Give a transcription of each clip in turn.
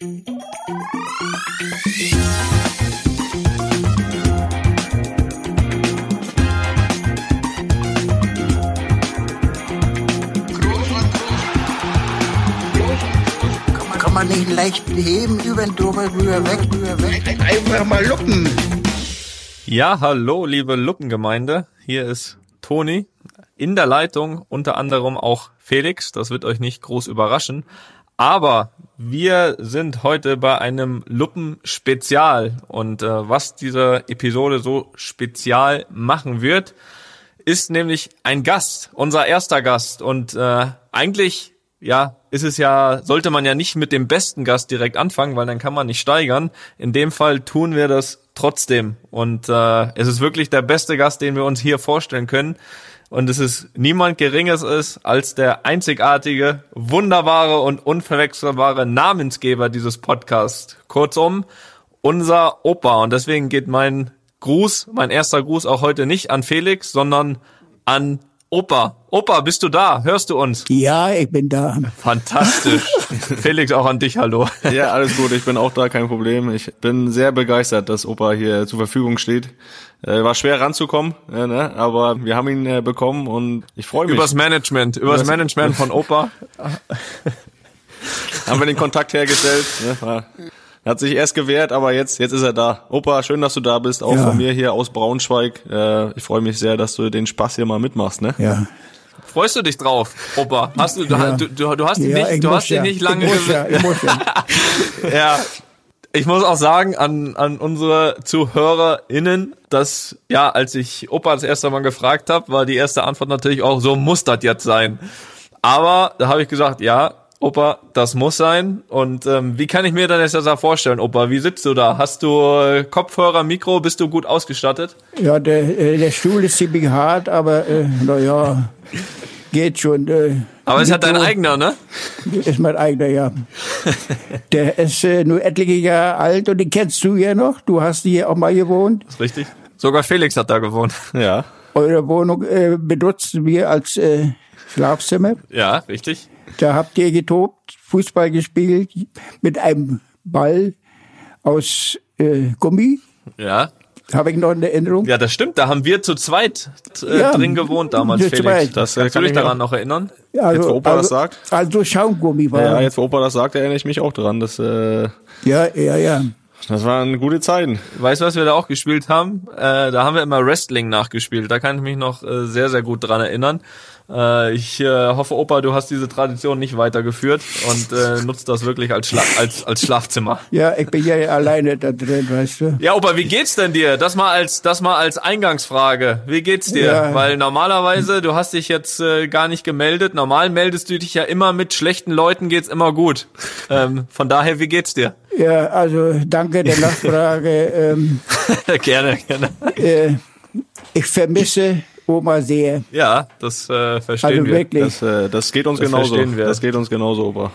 Kann man nicht leicht heben, über den drüber, rüber, weg, rüber, weg. Einfach mal luppen. Ja, hallo, liebe Luppengemeinde. Hier ist Toni. In der Leitung unter anderem auch Felix. Das wird euch nicht groß überraschen. Aber wir sind heute bei einem Luppen-Spezial. Und äh, was diese Episode so spezial machen wird, ist nämlich ein Gast, unser erster Gast. Und äh, eigentlich, ja, ist es ja, sollte man ja nicht mit dem besten Gast direkt anfangen, weil dann kann man nicht steigern. In dem Fall tun wir das trotzdem. Und äh, es ist wirklich der beste Gast, den wir uns hier vorstellen können. Und es ist niemand Geringes ist als der einzigartige, wunderbare und unverwechselbare Namensgeber dieses Podcasts. Kurzum, unser Opa. Und deswegen geht mein Gruß, mein erster Gruß auch heute nicht an Felix, sondern an Opa. Opa, bist du da? Hörst du uns? Ja, ich bin da. Fantastisch. Felix, auch an dich, hallo. Ja, alles gut, ich bin auch da, kein Problem. Ich bin sehr begeistert, dass Opa hier zur Verfügung steht. Äh, war schwer ranzukommen, äh, ne? aber wir haben ihn äh, bekommen und ich freue mich. Übers Management, übers Management von Opa. haben wir den Kontakt hergestellt. Ne? War, hat sich erst gewehrt, aber jetzt, jetzt ist er da. Opa, schön, dass du da bist, auch Ja. von mir hier aus Braunschweig. Äh, ich freue mich sehr, dass du den Spaß hier mal mitmachst. Ne? Ja. Freust du dich drauf, Opa? Hast du, Ja. du, du, du hast ihn ja, nicht, ich du hast ihn nicht lange Ich muss ja, ich muss ja. Ja. Ich muss auch sagen an, an unsere ZuhörerInnen, dass, ja, als ich Opa das erste Mal gefragt habe, war die erste Antwort natürlich auch, so muss das jetzt sein. Aber da habe ich gesagt, ja, Opa, das muss sein. Und ähm, wie kann ich mir dann jetzt das da vorstellen, Opa? Wie sitzt du da? Hast du äh, Kopfhörer, Mikro? Bist du gut ausgestattet? Ja, der, äh, der Stuhl ist ziemlich hart, aber äh, naja, geht schon. Äh, Aber es hat dein eigener, ne? Ist mein eigener, ja. Der ist äh, nur etliche Jahre alt und den kennst du ja noch. Du hast hier auch mal gewohnt. Ist richtig. Sogar Felix hat da gewohnt. Ja. Eure Wohnung äh, benutzen wir als äh, Schlafzimmer. Ja, richtig. Da habt ihr getobt, Fußball gespielt mit einem Ball aus äh, Gummi. Ja. Habe ich noch in Erinnerung. Ja, das stimmt. Da haben wir zu zweit äh, Ja, drin gewohnt damals, Felix. zweit. Das äh, Kannst du kann ich daran auch- noch erinnern? Also, Jetzt, wo Opa also, das sagt? Also Schaumgummi war. Ja, jetzt wo Opa das sagt, erinnere ich mich auch dran. Das, äh, ja, ja, ja. das waren gute Zeiten. Weißt du, was wir da auch gespielt haben? Äh, da haben wir immer Wrestling nachgespielt. Da kann ich mich noch äh, sehr, sehr gut dran erinnern. Äh, ich äh, hoffe, Opa, du hast diese Tradition nicht weitergeführt und äh, nutzt das wirklich als, Schla als, als Schlafzimmer. Ja, ich bin ja alleine da drin, weißt du. Ja, Opa, wie geht's denn dir? Das mal als, das mal als Eingangsfrage. Wie geht's dir? Ja. Weil normalerweise, du hast dich jetzt äh, gar nicht gemeldet. Normal meldest du dich ja immer mit schlechten Leuten geht's immer gut. Ähm, von daher, wie geht's dir? Ja, also danke der Nachfrage. ähm, gerne, gerne. äh, ich vermisse Oma sehr. Ja, das äh, verstehen Also wir. wirklich. Das, äh, das geht uns Das genauso. verstehen wir. Das geht uns genauso, Opa.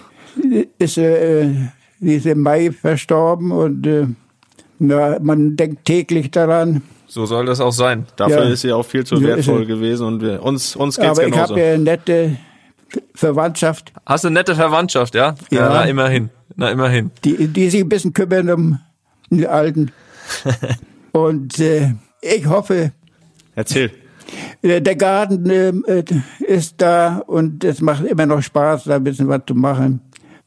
Ist, äh, die ist im Mai verstorben und äh, na, man denkt täglich daran. So soll das auch sein. Dafür Ja. ist sie auch viel zu Ja, wertvoll sie. gewesen und wir, uns, uns geht's Aber ich genauso. habe ja eine nette Verwandtschaft, Hast du eine nette Verwandtschaft, ja? Ja. Na, immerhin. Na, immerhin. die, die sich ein bisschen kümmern um den Alten. und äh, ich hoffe, Erzähl. Äh, Der Garten ähm, äh, ist da und es macht immer noch Spaß, da ein bisschen was zu machen.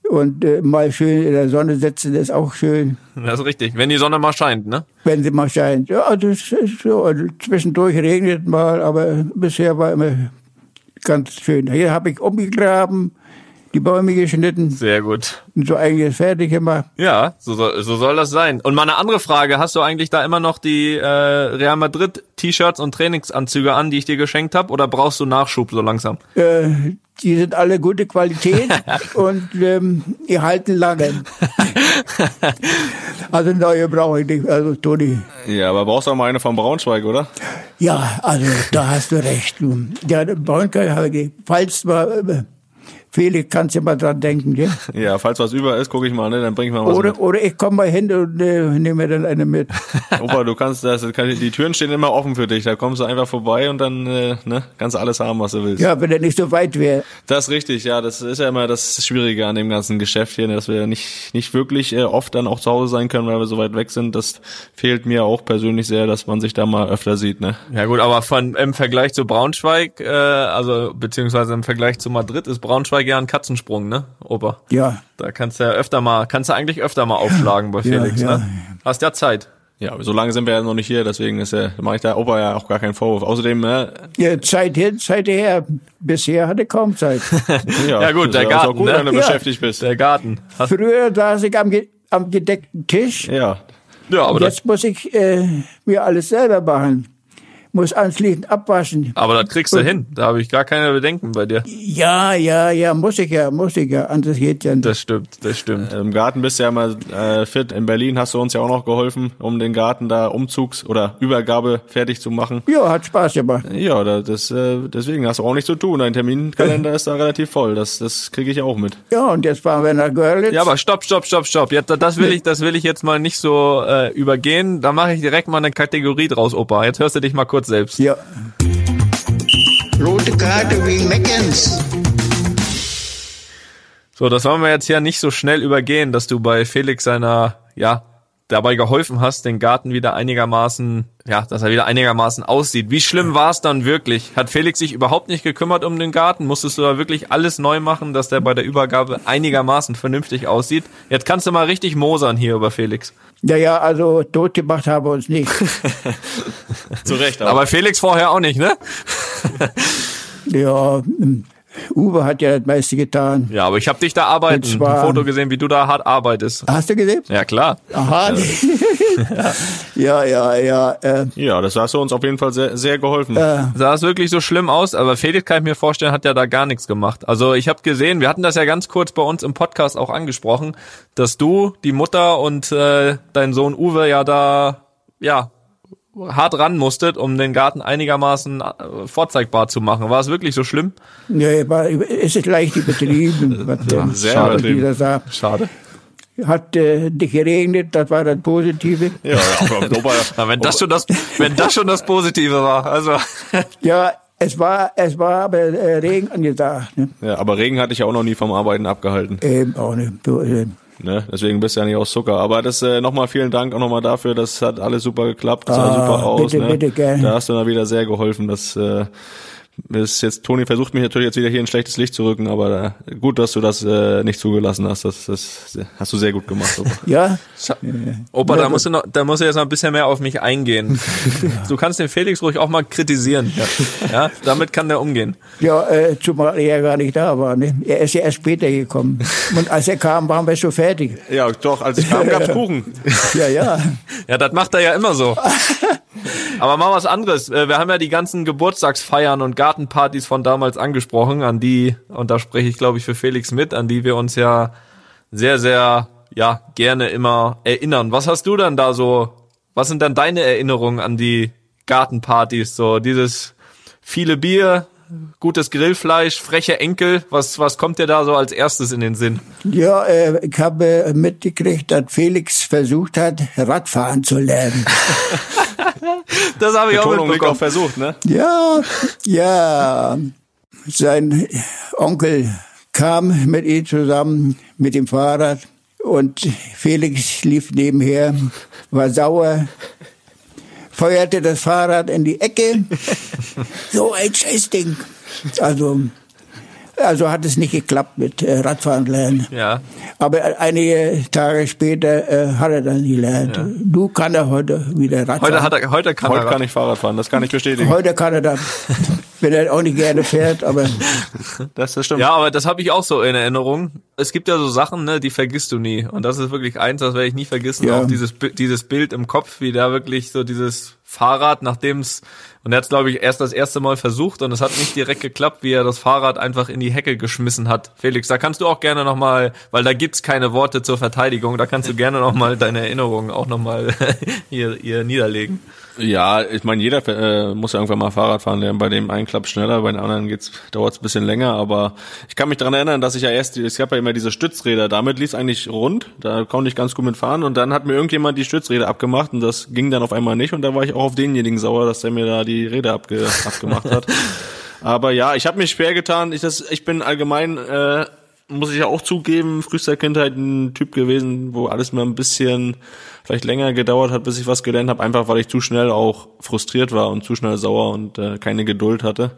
Und äh, mal schön in der Sonne sitzen ist auch schön, Das ist richtig. Wenn die Sonne mal scheint, ne? wenn sie mal scheint. Ja, das ist so. Also zwischendurch regnet mal, aber bisher war immer ganz schön. Hier habe ich umgegraben, die Bäume geschnitten Sehr gut. und so eigentlich fertig gemacht. Ja, so soll, so soll das sein. Und mal eine andere Frage. Hast du eigentlich da immer noch die äh, Real Madrid T-Shirts und Trainingsanzüge an, die ich dir geschenkt habe? Oder brauchst du Nachschub so langsam? Äh, die sind alle gute Qualität und ähm, die halten lange. also neue brauche ich nicht, also Toni. Ja, aber brauchst du auch mal eine von Braunschweig, oder? Ja, also da hast du recht. du. Ja, Braunkeil habe ich, falls mal, äh, Felix, kannst du mal dran denken, ja? Ja, falls was über ist, gucke ich mal, ne, dann bring ich mal was Oder, mit. oder ich komme mal hin und äh, nehme mir dann eine mit. Opa, du kannst das, kann, die Türen stehen immer offen für dich. Da kommst du einfach vorbei und dann äh, ne, kannst du alles haben, was du willst. Ja, wenn er nicht so weit wäre. Das ist richtig, ja. Das ist ja immer das Schwierige an dem ganzen Geschäft hier, ne, dass wir nicht nicht wirklich äh, oft dann auch zu Hause sein können, weil wir so weit weg sind. Das fehlt mir auch persönlich sehr, dass man sich da mal öfter sieht. Ne? Ja gut, aber von im Vergleich zu Braunschweig, äh, also beziehungsweise im Vergleich zu Madrid ist Braunschweig ja ein Katzensprung, ne, Opa? Ja, Da kannst du ja öfter mal, kannst du eigentlich öfter mal aufschlagen bei Felix, ja. ne? Hast ja Zeit. Ja, so lange sind wir ja noch nicht hier, deswegen ist ja, mache ich da Opa ja auch gar keinen Vorwurf. Außerdem, ne, ja Zeit hin, Zeit her. Bisher hatte kaum Zeit. ja, Ja, gut, der ja, Garten, gut, ne? wenn du Ja. beschäftigt bist. Der Garten. Hast, Früher saß ich am, am gedeckten Tisch. Ja, ja, aber das, Jetzt muss ich äh, mir alles selber machen. Muss anschließend abwaschen. aber das kriegst du hin. Da habe ich gar keine Bedenken bei dir. Ja, ja, ja, muss ich ja, muss ich ja. Anders geht ja nicht. Das stimmt, das stimmt. im Garten bist du ja mal äh, fit. In Berlin hast du uns ja auch noch geholfen, um den Garten da Umzugs- oder Übergabe fertig zu machen. Ja, hat Spaß gemacht. Ja, da- das, äh, deswegen hast du auch nichts zu tun. Dein Terminkalender ist da relativ voll. Das, das kriege ich auch mit. Ja, und jetzt fahren wir nach Görlitz. Ja, aber stopp, stopp, stopp, stopp. Jetzt, das will ich, das will ich jetzt mal nicht so äh, übergehen. Da mache ich direkt mal eine Kategorie draus, Opa. Jetzt hörst du dich mal kurz selbst. Ja, Rote Karte wegen Meckens. So, das wollen wir jetzt hier nicht so schnell übergehen, dass du bei Felix seiner, ja, dabei geholfen hast, den Garten wieder einigermaßen, ja, dass er wieder einigermaßen aussieht. Wie schlimm war es dann wirklich? Hat Felix sich überhaupt nicht gekümmert um den Garten? Musstest du da wirklich alles neu machen, dass der bei der Übergabe einigermaßen vernünftig aussieht? Jetzt kannst du mal richtig mosern hier über Felix. Ja, ja, also tot gemacht haben wir uns nicht. Zu Recht, Aber Felix vorher auch nicht, ne? Ja, ähm, Uwe hat ja das meiste getan. Ja, aber ich habe dich da arbeiten, Und zwar- ein Foto gesehen, wie du da hart arbeitest. Hast du gesehen? Ja, klar. Aha. ja, ja, ja. Äh, Ja, das hast du uns auf jeden Fall sehr, sehr geholfen. Sah es wirklich so schlimm aus, aber Felix kann ich mir vorstellen, hat ja da gar nichts gemacht. Also ich habe gesehen, wir hatten das ja ganz kurz bei uns im Podcast auch angesprochen, dass du, die Mutter und äh, dein Sohn Uwe ja da ja hart ran musstet, um den Garten einigermaßen äh, vorzeigbar zu machen. War es wirklich so schlimm? ja, war, es ist leicht übertrieben, was der sehr dieser sagt. Schade. Hat äh, nicht geregnet, das war das Positive. ja, aber Na, wenn das schon das, wenn das schon das Positive war, also Ja, es war, es war aber äh, Regen angesagt. Ne? ja, aber Regen hatte ich ja auch noch nie vom Arbeiten abgehalten. Eben auch nicht. So, äh, Ne? Deswegen bist du ja nicht aus Zucker. Aber das äh, nochmal vielen Dank auch nochmal dafür. Das hat alles super geklappt. Das sah Ah, super aus. bitte, ne? bitte, gerne. Da hast du da wieder sehr geholfen. Das äh, ist jetzt Toni versucht mich natürlich jetzt wieder hier in schlechtes Licht zu rücken, aber äh, gut, dass du das äh, nicht zugelassen hast. Das, das hast du sehr gut gemacht. Opa. ja, Opa, da musst du noch, da musst du jetzt noch ein bisschen mehr auf mich eingehen. Du kannst den Felix ruhig auch mal kritisieren. Ja, damit kann der umgehen. ja äh, zumal er ja gar nicht da war. Ne? Er ist ja erst später gekommen. Und als er kam, waren wir schon fertig. ja, doch. Als ich kam, gab's Kuchen. Ja, ja. Ja, das macht er ja immer so. Aber mal was anderes. Äh, Wir haben ja die ganzen Geburtstagsfeiern und Gartenpartys von damals angesprochen, an die, und da spreche ich glaube ich für Felix mit, an die wir uns ja sehr, sehr, ja, gerne immer erinnern. Was hast du denn da so, was sind denn deine Erinnerungen an die Gartenpartys? So dieses viele Bier, gutes Grillfleisch, freche Enkel, was, was kommt dir da so als erstes in den Sinn? Ja, äh, ich habe mitgekriegt, dass Felix versucht hat, Radfahren zu lernen. Das habe ich auch Betonung liegt mitbekommen. versucht, ne? Ja, ja. Sein Onkel kam mit ihm zusammen mit dem Fahrrad und Felix lief nebenher, war sauer, feuerte das Fahrrad in die Ecke. So ein Scheißding. Also, also hat es nicht geklappt mit äh, Radfahren lernen. Ja. Aber einige Tage später äh, hat er dann gelernt. Du kann er heute wieder Radfahren. Heute hat er, heute kann Heute er kann ich Fahrrad fahren, das kann ich bestätigen. Heute kann er das. Wenn er auch nicht gerne fährt, aber Das, das stimmt. Ja, aber das habe ich auch so in Erinnerung. Es gibt ja so Sachen, ne, die vergisst du nie. Und das ist wirklich eins, das werde ich nie vergessen. Ja. Auch dieses, dieses Bild im Kopf, wie da wirklich so dieses Fahrrad, nachdem es, und er hat es, glaube ich, erst das erste Mal versucht und es hat nicht direkt geklappt, wie er das Fahrrad einfach in die Hecke geschmissen hat. Felix, da kannst du auch gerne nochmal, weil da gibt's keine Worte zur Verteidigung, da kannst du gerne nochmal deine Erinnerungen auch nochmal hier, hier niederlegen. Ja, ich meine, jeder äh, muss ja irgendwann mal Fahrrad fahren lernen. Bei dem einen klappt schneller, bei den anderen geht's dauert's ein bisschen länger. Aber ich kann mich daran erinnern, dass ich ja erst, es gab ja immer diese Stützräder, damit lief eigentlich rund, da konnte ich ganz gut mitfahren und dann hat mir irgendjemand die Stützräder abgemacht und das ging dann auf einmal nicht und da war ich auch auf denjenigen sauer, dass der mir da die Räder abge abgemacht hat. Aber ja, ich habe mich schwer getan. Ich, das, ich bin allgemein äh, muss ich ja auch zugeben, frühester Kindheit ein Typ gewesen, wo alles mal ein bisschen vielleicht länger gedauert hat, bis ich was gelernt habe, einfach weil ich zu schnell auch frustriert war und zu schnell sauer und äh, keine Geduld hatte.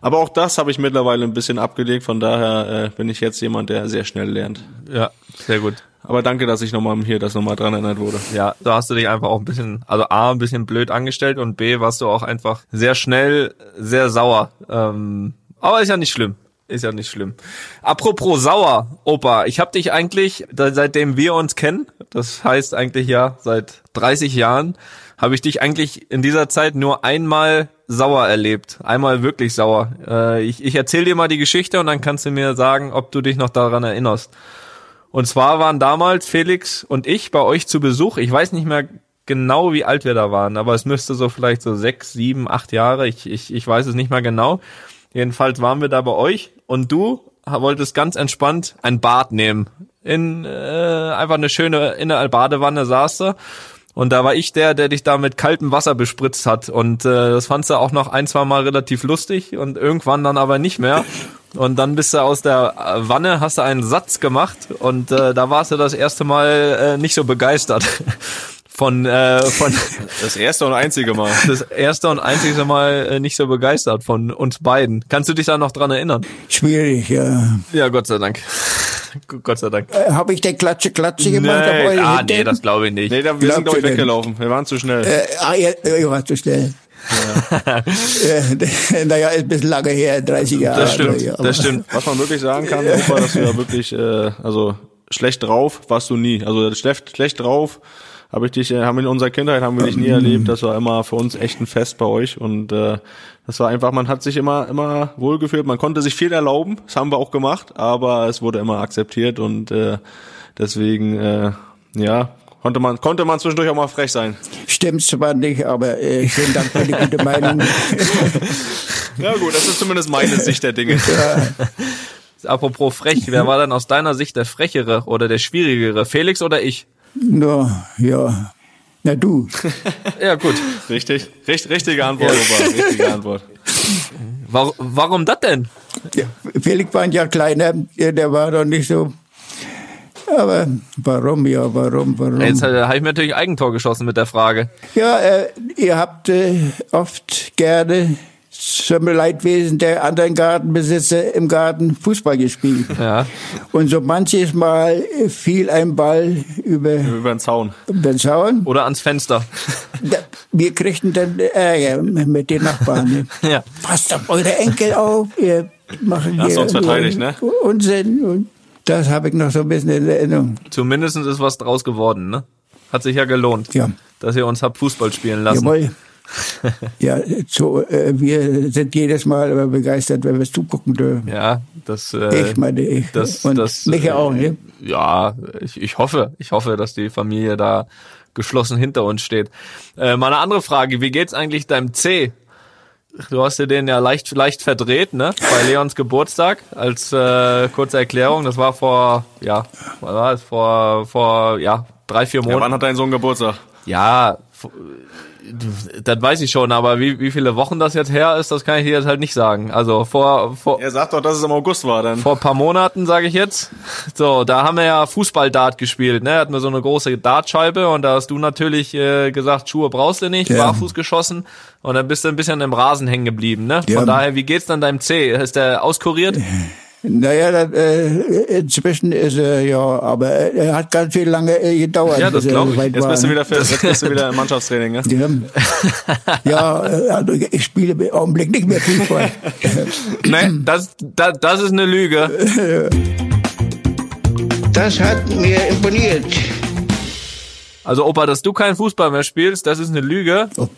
Aber auch das habe ich mittlerweile ein bisschen abgelegt, von daher äh, bin ich jetzt jemand, der sehr schnell lernt. Ja, sehr gut. Aber danke, dass ich nochmal hier das nochmal dran erinnert wurde. Ja, da hast du dich einfach auch ein bisschen, also A, ein bisschen blöd angestellt und B, warst du auch einfach sehr schnell, sehr sauer. Ähm, aber ist ja nicht schlimm. Ist ja nicht schlimm. Apropos sauer, Opa, ich habe dich eigentlich, seitdem wir uns kennen, das heißt eigentlich ja seit 30 Jahren, habe ich dich eigentlich in dieser Zeit nur einmal sauer erlebt. Einmal wirklich sauer. Äh, ich ich erzähle dir mal die Geschichte und dann kannst du mir sagen, ob du dich noch daran erinnerst. Und zwar waren damals Felix und ich bei euch zu Besuch. Ich weiß nicht mehr genau, wie alt wir da waren, aber es müsste so vielleicht so sechs, sieben, acht Jahre. Ich, ich, ich weiß es nicht mehr genau. Jedenfalls waren wir da bei euch und du wolltest ganz entspannt ein Bad nehmen. In äh, einfach eine schöne in der Badewanne saß du. Und da war ich der, der dich da mit kaltem Wasser bespritzt hat. Und äh, das fandst du auch noch ein, zwei Mal relativ lustig und irgendwann dann aber nicht mehr. Und dann bist du aus der Wanne, hast du einen Satz gemacht und äh, da warst du das erste Mal äh, nicht so begeistert von äh, von das erste und einzige Mal. Das erste und einzige Mal äh, nicht so begeistert von uns beiden. Kannst du dich da noch dran erinnern? Schwierig, ja. Ja, Gott sei Dank. Gott sei Dank. Äh, Habe ich den Klatsche Klatsche gemacht? Nee, ah, nee, das glaube ich nicht. Nee, da, wir sind glaube ich weggelaufen. Wir waren zu schnell. Äh, ah, ja, ich war zu schnell. Ja. naja, ist ein bisschen lange her, 30 Jahre. Das stimmt, ja, das stimmt. Was man wirklich sagen kann, Opa, dass du ja wirklich, äh, also schlecht drauf warst du nie. Also schlecht, schlecht drauf habe ich dich, äh, haben wir in unserer Kindheit haben wir dich nie erlebt. Das war immer für uns echt ein Fest bei euch und äh, das war einfach, man hat sich immer immer wohlgefühlt. Man konnte sich viel erlauben, das haben wir auch gemacht, aber es wurde immer akzeptiert und äh, deswegen äh, ja konnte man konnte man zwischendurch auch mal frech sein. Stimmt zwar nicht, aber äh, vielen Dank für die gute Meinung. ja gut, das ist zumindest meine Sicht der Dinge. Ja. Apropos frech, wer war denn aus deiner Sicht der frechere oder der schwierigere, Felix oder ich? Na, ja. Na du. ja, gut. Richtig. Richt, richtige Antwort, ja. Opa. Richtige Antwort. Warum, warum das denn? Ja, Felix war ein Jahr kleiner, der war doch nicht so. Aber warum, ja, warum, warum? Jetzt äh, habe ich mir natürlich Eigentor geschossen mit der Frage. Ja, äh, ihr habt äh, oft gerne zum Leidwesen der anderen Gartenbesitzer im Garten Fußball gespielt. Ja. Und so manches Mal fiel ein Ball über, über den Zaun. Über den Zaun. Oder ans Fenster. Wir kriegten dann Ärger mit den Nachbarn. Ne? Ja. Passt doch eure Enkel auf, ihr hier Hast uns verteidigt, ne? Unsinn. Und das habe ich noch so ein bisschen in Erinnerung. Zumindest ist was draus geworden, ne? Hat sich ja gelohnt, ja. dass ihr uns habt Fußball spielen lassen. Jawohl. ja, so, äh, wir sind jedes Mal begeistert, wenn wir es zugucken dürfen. Ja, das. Äh, ich meine, ich. Das, und das, Micha auch, ne? Ja, ich, ich hoffe, ich hoffe, dass die Familie da geschlossen hinter uns steht. Äh, mal eine andere Frage: Wie geht's eigentlich deinem C? Du hast dir den ja leicht, leicht verdreht, ne? Bei Leons Geburtstag als äh, kurze Erklärung. Das war vor, ja, was war es? Vor, vor, ja, drei, vier Monaten. Ja, wann hat dein Sohn Geburtstag? Ja, das weiß ich schon, aber wie, wie viele Wochen das jetzt her ist, das kann ich dir jetzt halt nicht sagen. Also vor, vor Er sagt doch, dass es im August war dann. Vor paar Monaten, sage ich jetzt. So, da haben wir ja Fußball-Dart gespielt, ne? Hatten wir so eine große Dartscheibe und da hast du natürlich äh, gesagt, Schuhe brauchst du nicht, ja. barfuß geschossen und dann bist du ein bisschen im Rasen hängen geblieben, ne? Von ja. daher, wie geht's dann deinem C? Ist der auskuriert? Naja, äh, inzwischen ist er, ja, aber er hat ganz viel lange äh, gedauert. Ja, das glaube ich. Jetzt bist du wieder fit, jetzt bist du wieder im Mannschaftstraining, ne? Ja, ja also ich spiele im Augenblick nicht mehr Fußball. Nein, das, das, das ist eine Lüge. Das hat mir imponiert. Also Opa, dass du keinen Fußball mehr spielst, das ist eine Lüge. Oh.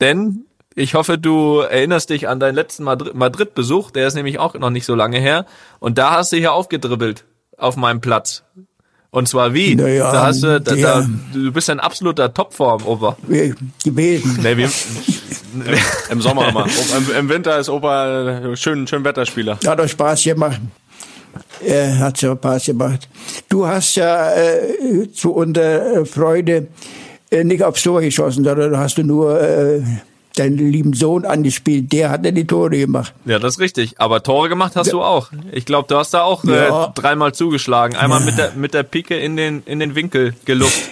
denn ich hoffe, du erinnerst dich an deinen letzten Madri- Madrid-Besuch, der ist nämlich auch noch nicht so lange her. Und da hast du hier aufgedribbelt auf meinem Platz. Und zwar wie? Naja, da hast du, da, ja. da, du bist in absoluter Topform, Opa. gewesen. Nee, wir, Im Sommer immer. Im, Im Winter ist Opa schön, schön Wetterspieler. Hat doch Spaß gemacht. Äh, hat so Spaß gemacht. Du hast ja äh, zu unserer Freude äh, nicht aufs Tor geschossen, sondern hast du nur äh, deinen lieben Sohn angespielt. Der hat ja die Tore gemacht. ja, das ist richtig. Aber Tore gemacht hast du auch. Ich glaube, du hast da auch Ja. äh, dreimal zugeschlagen. Einmal mit der mit der Pike in den in den Winkel geluft.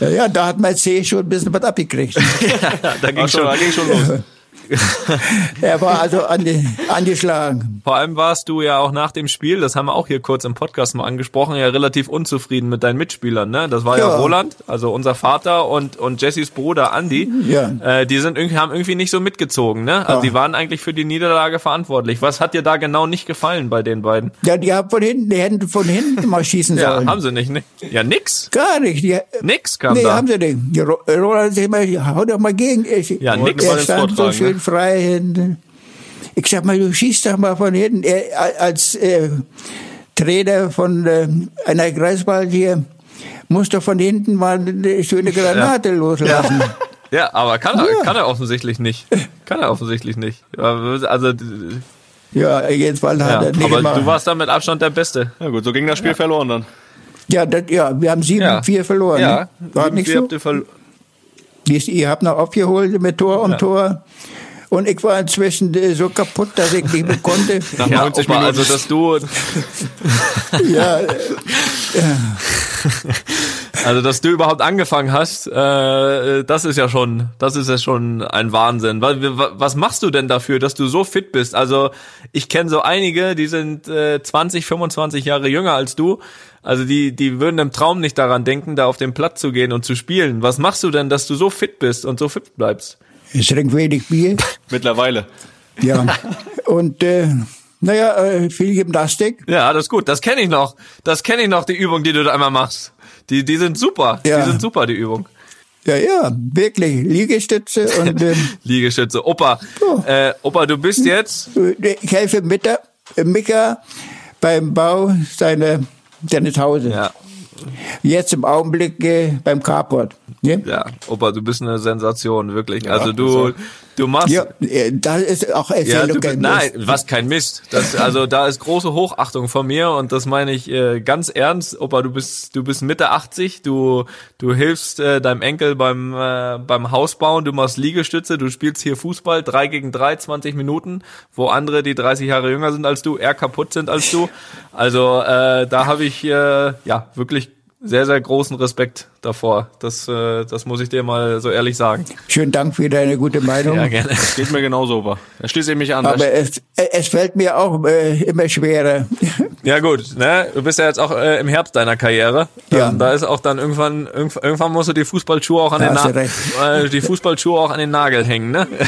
Ja, ja, da hat mein C schon ein bisschen was abgekriegt. Ja, da ging schon. da ging schon los. er war also ange, angeschlagen. Vor allem warst du ja auch nach dem Spiel, das haben wir auch hier kurz im Podcast mal angesprochen, ja relativ unzufrieden mit deinen Mitspielern. Ne? Das war ja, Ja. Roland, also unser Vater und und Jessys Bruder Andy. Ja. Äh, die sind irgendwie haben irgendwie nicht so mitgezogen. Ne? Also Ja. die waren eigentlich für die Niederlage verantwortlich. Was hat dir da genau nicht gefallen bei den beiden? Ja, die haben von hinten, die hätten von hinten mal schießen Ja, sollen. haben sie nicht. Ne? Ja, nix. Gar nicht. Die, Nix kam nee, da. haben sie nicht. Roland hau doch mal gegen. Ich, Ja, nix er stand so vortragen, schön frei hinten. Ich sag mal, du schießt doch mal von hinten. Er, als äh, Trainer von äh, einer Kreisball hier muss doch von hinten mal eine schöne Granate loslassen. Ja, aber kann er, Ja. kann er offensichtlich nicht. Kann er offensichtlich nicht. Also, Ja, jedenfalls hat ja, er nicht aber gemacht. du warst da mit Abstand der Beste. Ja gut, so ging das Spiel verloren dann. ja, das, ja, wir haben 7-4 verloren. Ja, ne? War nicht so? habt ihr verlo- Ihr, ihr habt noch aufgeholt mit Tor um Tor. Und ich war inzwischen äh, so kaputt, dass ich nicht mehr konnte. Nach Ja, 90 Opa, Minuten. also dass du, ja, äh, also dass du überhaupt angefangen hast, äh, das ist ja schon, das ist ja schon ein Wahnsinn. Was, was machst du denn dafür, dass du so fit bist? Also ich kenne so einige, die sind äh, 20, 25 Jahre jünger als du. Also die, die würden im Traum nicht daran denken, da auf den Platz zu gehen und zu spielen. Was machst du denn, dass du so fit bist und so fit bleibst? Ich trinke wenig Bier. Mittlerweile. Ja. Und äh, naja, äh, viel Gymnastik. Ja, das ist gut. Das kenne ich noch. Das kenne ich noch, die Übung, die du da einmal machst. Die, die sind super. Ja. Die sind super, die Übung. Ja, ja, wirklich. Liegestütze und ähm, Liegestütze. Opa, Oh. äh, Opa, du bist jetzt, ich helfe äh, Mika beim Bau seiner, seines Hauses. ja, Jetzt im Augenblick äh, beim Carport. Ne? ja, Opa, du bist eine Sensation, wirklich. also du, du machst, Ja, äh, das ist auch Ja, du, bist- nein, was kein Mist. Das, also da ist große Hochachtung von mir und das meine ich äh, ganz ernst. Opa, du bist du bist Mitte 80, du du hilfst äh, deinem Enkel beim äh, beim Hausbauen, du machst Liegestütze, du spielst hier Fußball 3 gegen 3 20 Minuten, wo andere, die 30 Jahre jünger sind als du, eher kaputt sind als du. Also äh, da habe ich äh, ja wirklich sehr sehr großen Respekt davor. Das äh, das muss ich dir mal so ehrlich sagen. Schönen Dank für deine gute Meinung. Ja, gerne. Geht mir genauso, Opa. Da schließe ich mich an. Aber es, es fällt mir auch äh, immer schwerer. Ja gut, ne? Du bist ja jetzt auch äh, im Herbst deiner Karriere. Ja. Ähm, da ist auch dann irgendwann irgendwann irgendwann musst du die Fußballschuhe auch an Da den hast du Na recht. äh, die Fußballschuhe auch an den Nagel hängen, ne?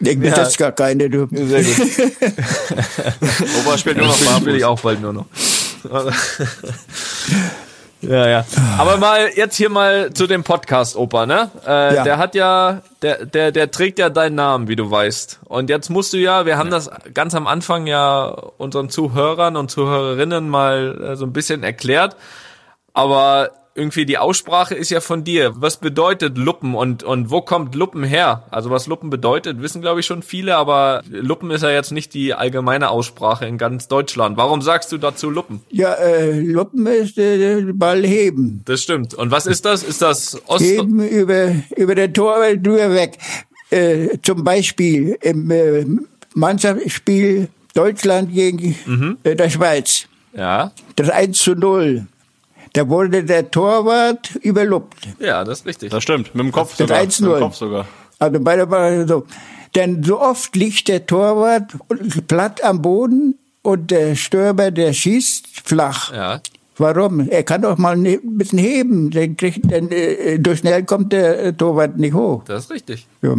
Ich will Ja. das gar keine. Du. Sehr gut. Opa spielt nur noch Das will barfuß. ich auch bald nur noch. Ja, ja. Aber mal jetzt hier mal zu dem Podcast, Opa, ne? Äh, Ja. Der hat ja, der, der, der trägt ja deinen Namen, wie du weißt. Und jetzt musst du ja, wir haben das ganz am Anfang ja unseren Zuhörern und Zuhörerinnen mal äh, so ein bisschen erklärt. Aber irgendwie die Aussprache ist ja von dir. Was bedeutet Luppen und, und wo kommt Luppen her? Also was Luppen bedeutet, wissen glaube ich schon viele, aber Luppen ist ja jetzt nicht die allgemeine Aussprache in ganz Deutschland. Warum sagst du dazu Luppen? Ja, äh, Luppen ist äh, Ball heben. Das stimmt. Und was ist das? Ist das Ost? Heben über, über den Torwart drüber weg. Äh, zum Beispiel im äh, Mannschaftsspiel Deutschland gegen Mhm. äh, der Schweiz. Ja, Das 1 zu 0. Da wurde der Torwart überluppt. ja, das ist richtig. Das stimmt. Mit dem Kopf Das sogar. 1-0. Mit dem Kopf sogar. Also beide waren so. Denn so oft liegt der Torwart platt am Boden und der Stürmer, der schießt flach. Ja, Warum? Er kann doch mal ne- ein bisschen heben. Dann kriegt, dann, äh, durch schnell kommt der äh, Torwart nicht hoch. das ist richtig. Ja.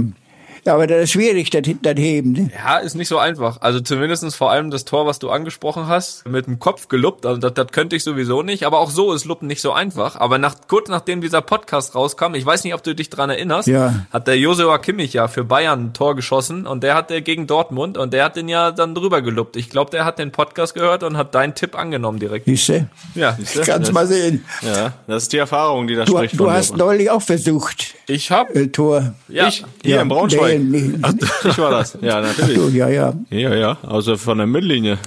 Aber das ist schwierig, das, das Heben. Ne? Ja, ist nicht so einfach. Also zumindestens vor allem das Tor, was du angesprochen hast, mit dem Kopf geluppt, also das, das könnte ich sowieso nicht. Aber auch so ist Luppen nicht so einfach. Aber nach, kurz nachdem dieser Podcast rauskam, ich weiß nicht, ob du dich dran erinnerst, Ja. hat der Josua Kimmich ja für Bayern ein Tor geschossen und der hat der gegen Dortmund und der hat den ja dann drüber geluppt. Ich glaube, der hat den Podcast gehört und hat deinen Tipp angenommen direkt. Siehst du? Ja, Kannst mal sehen. Ja, das ist die Erfahrung, die da Du, spricht du von hast neulich auch versucht, ich hab, äh, Tor. ja, Ich? Hier in Braunschweig. Nee, nee. Ach, ich war das. Ja, natürlich. Du, ja, ja. Ja, ja, also von der Mittellinie.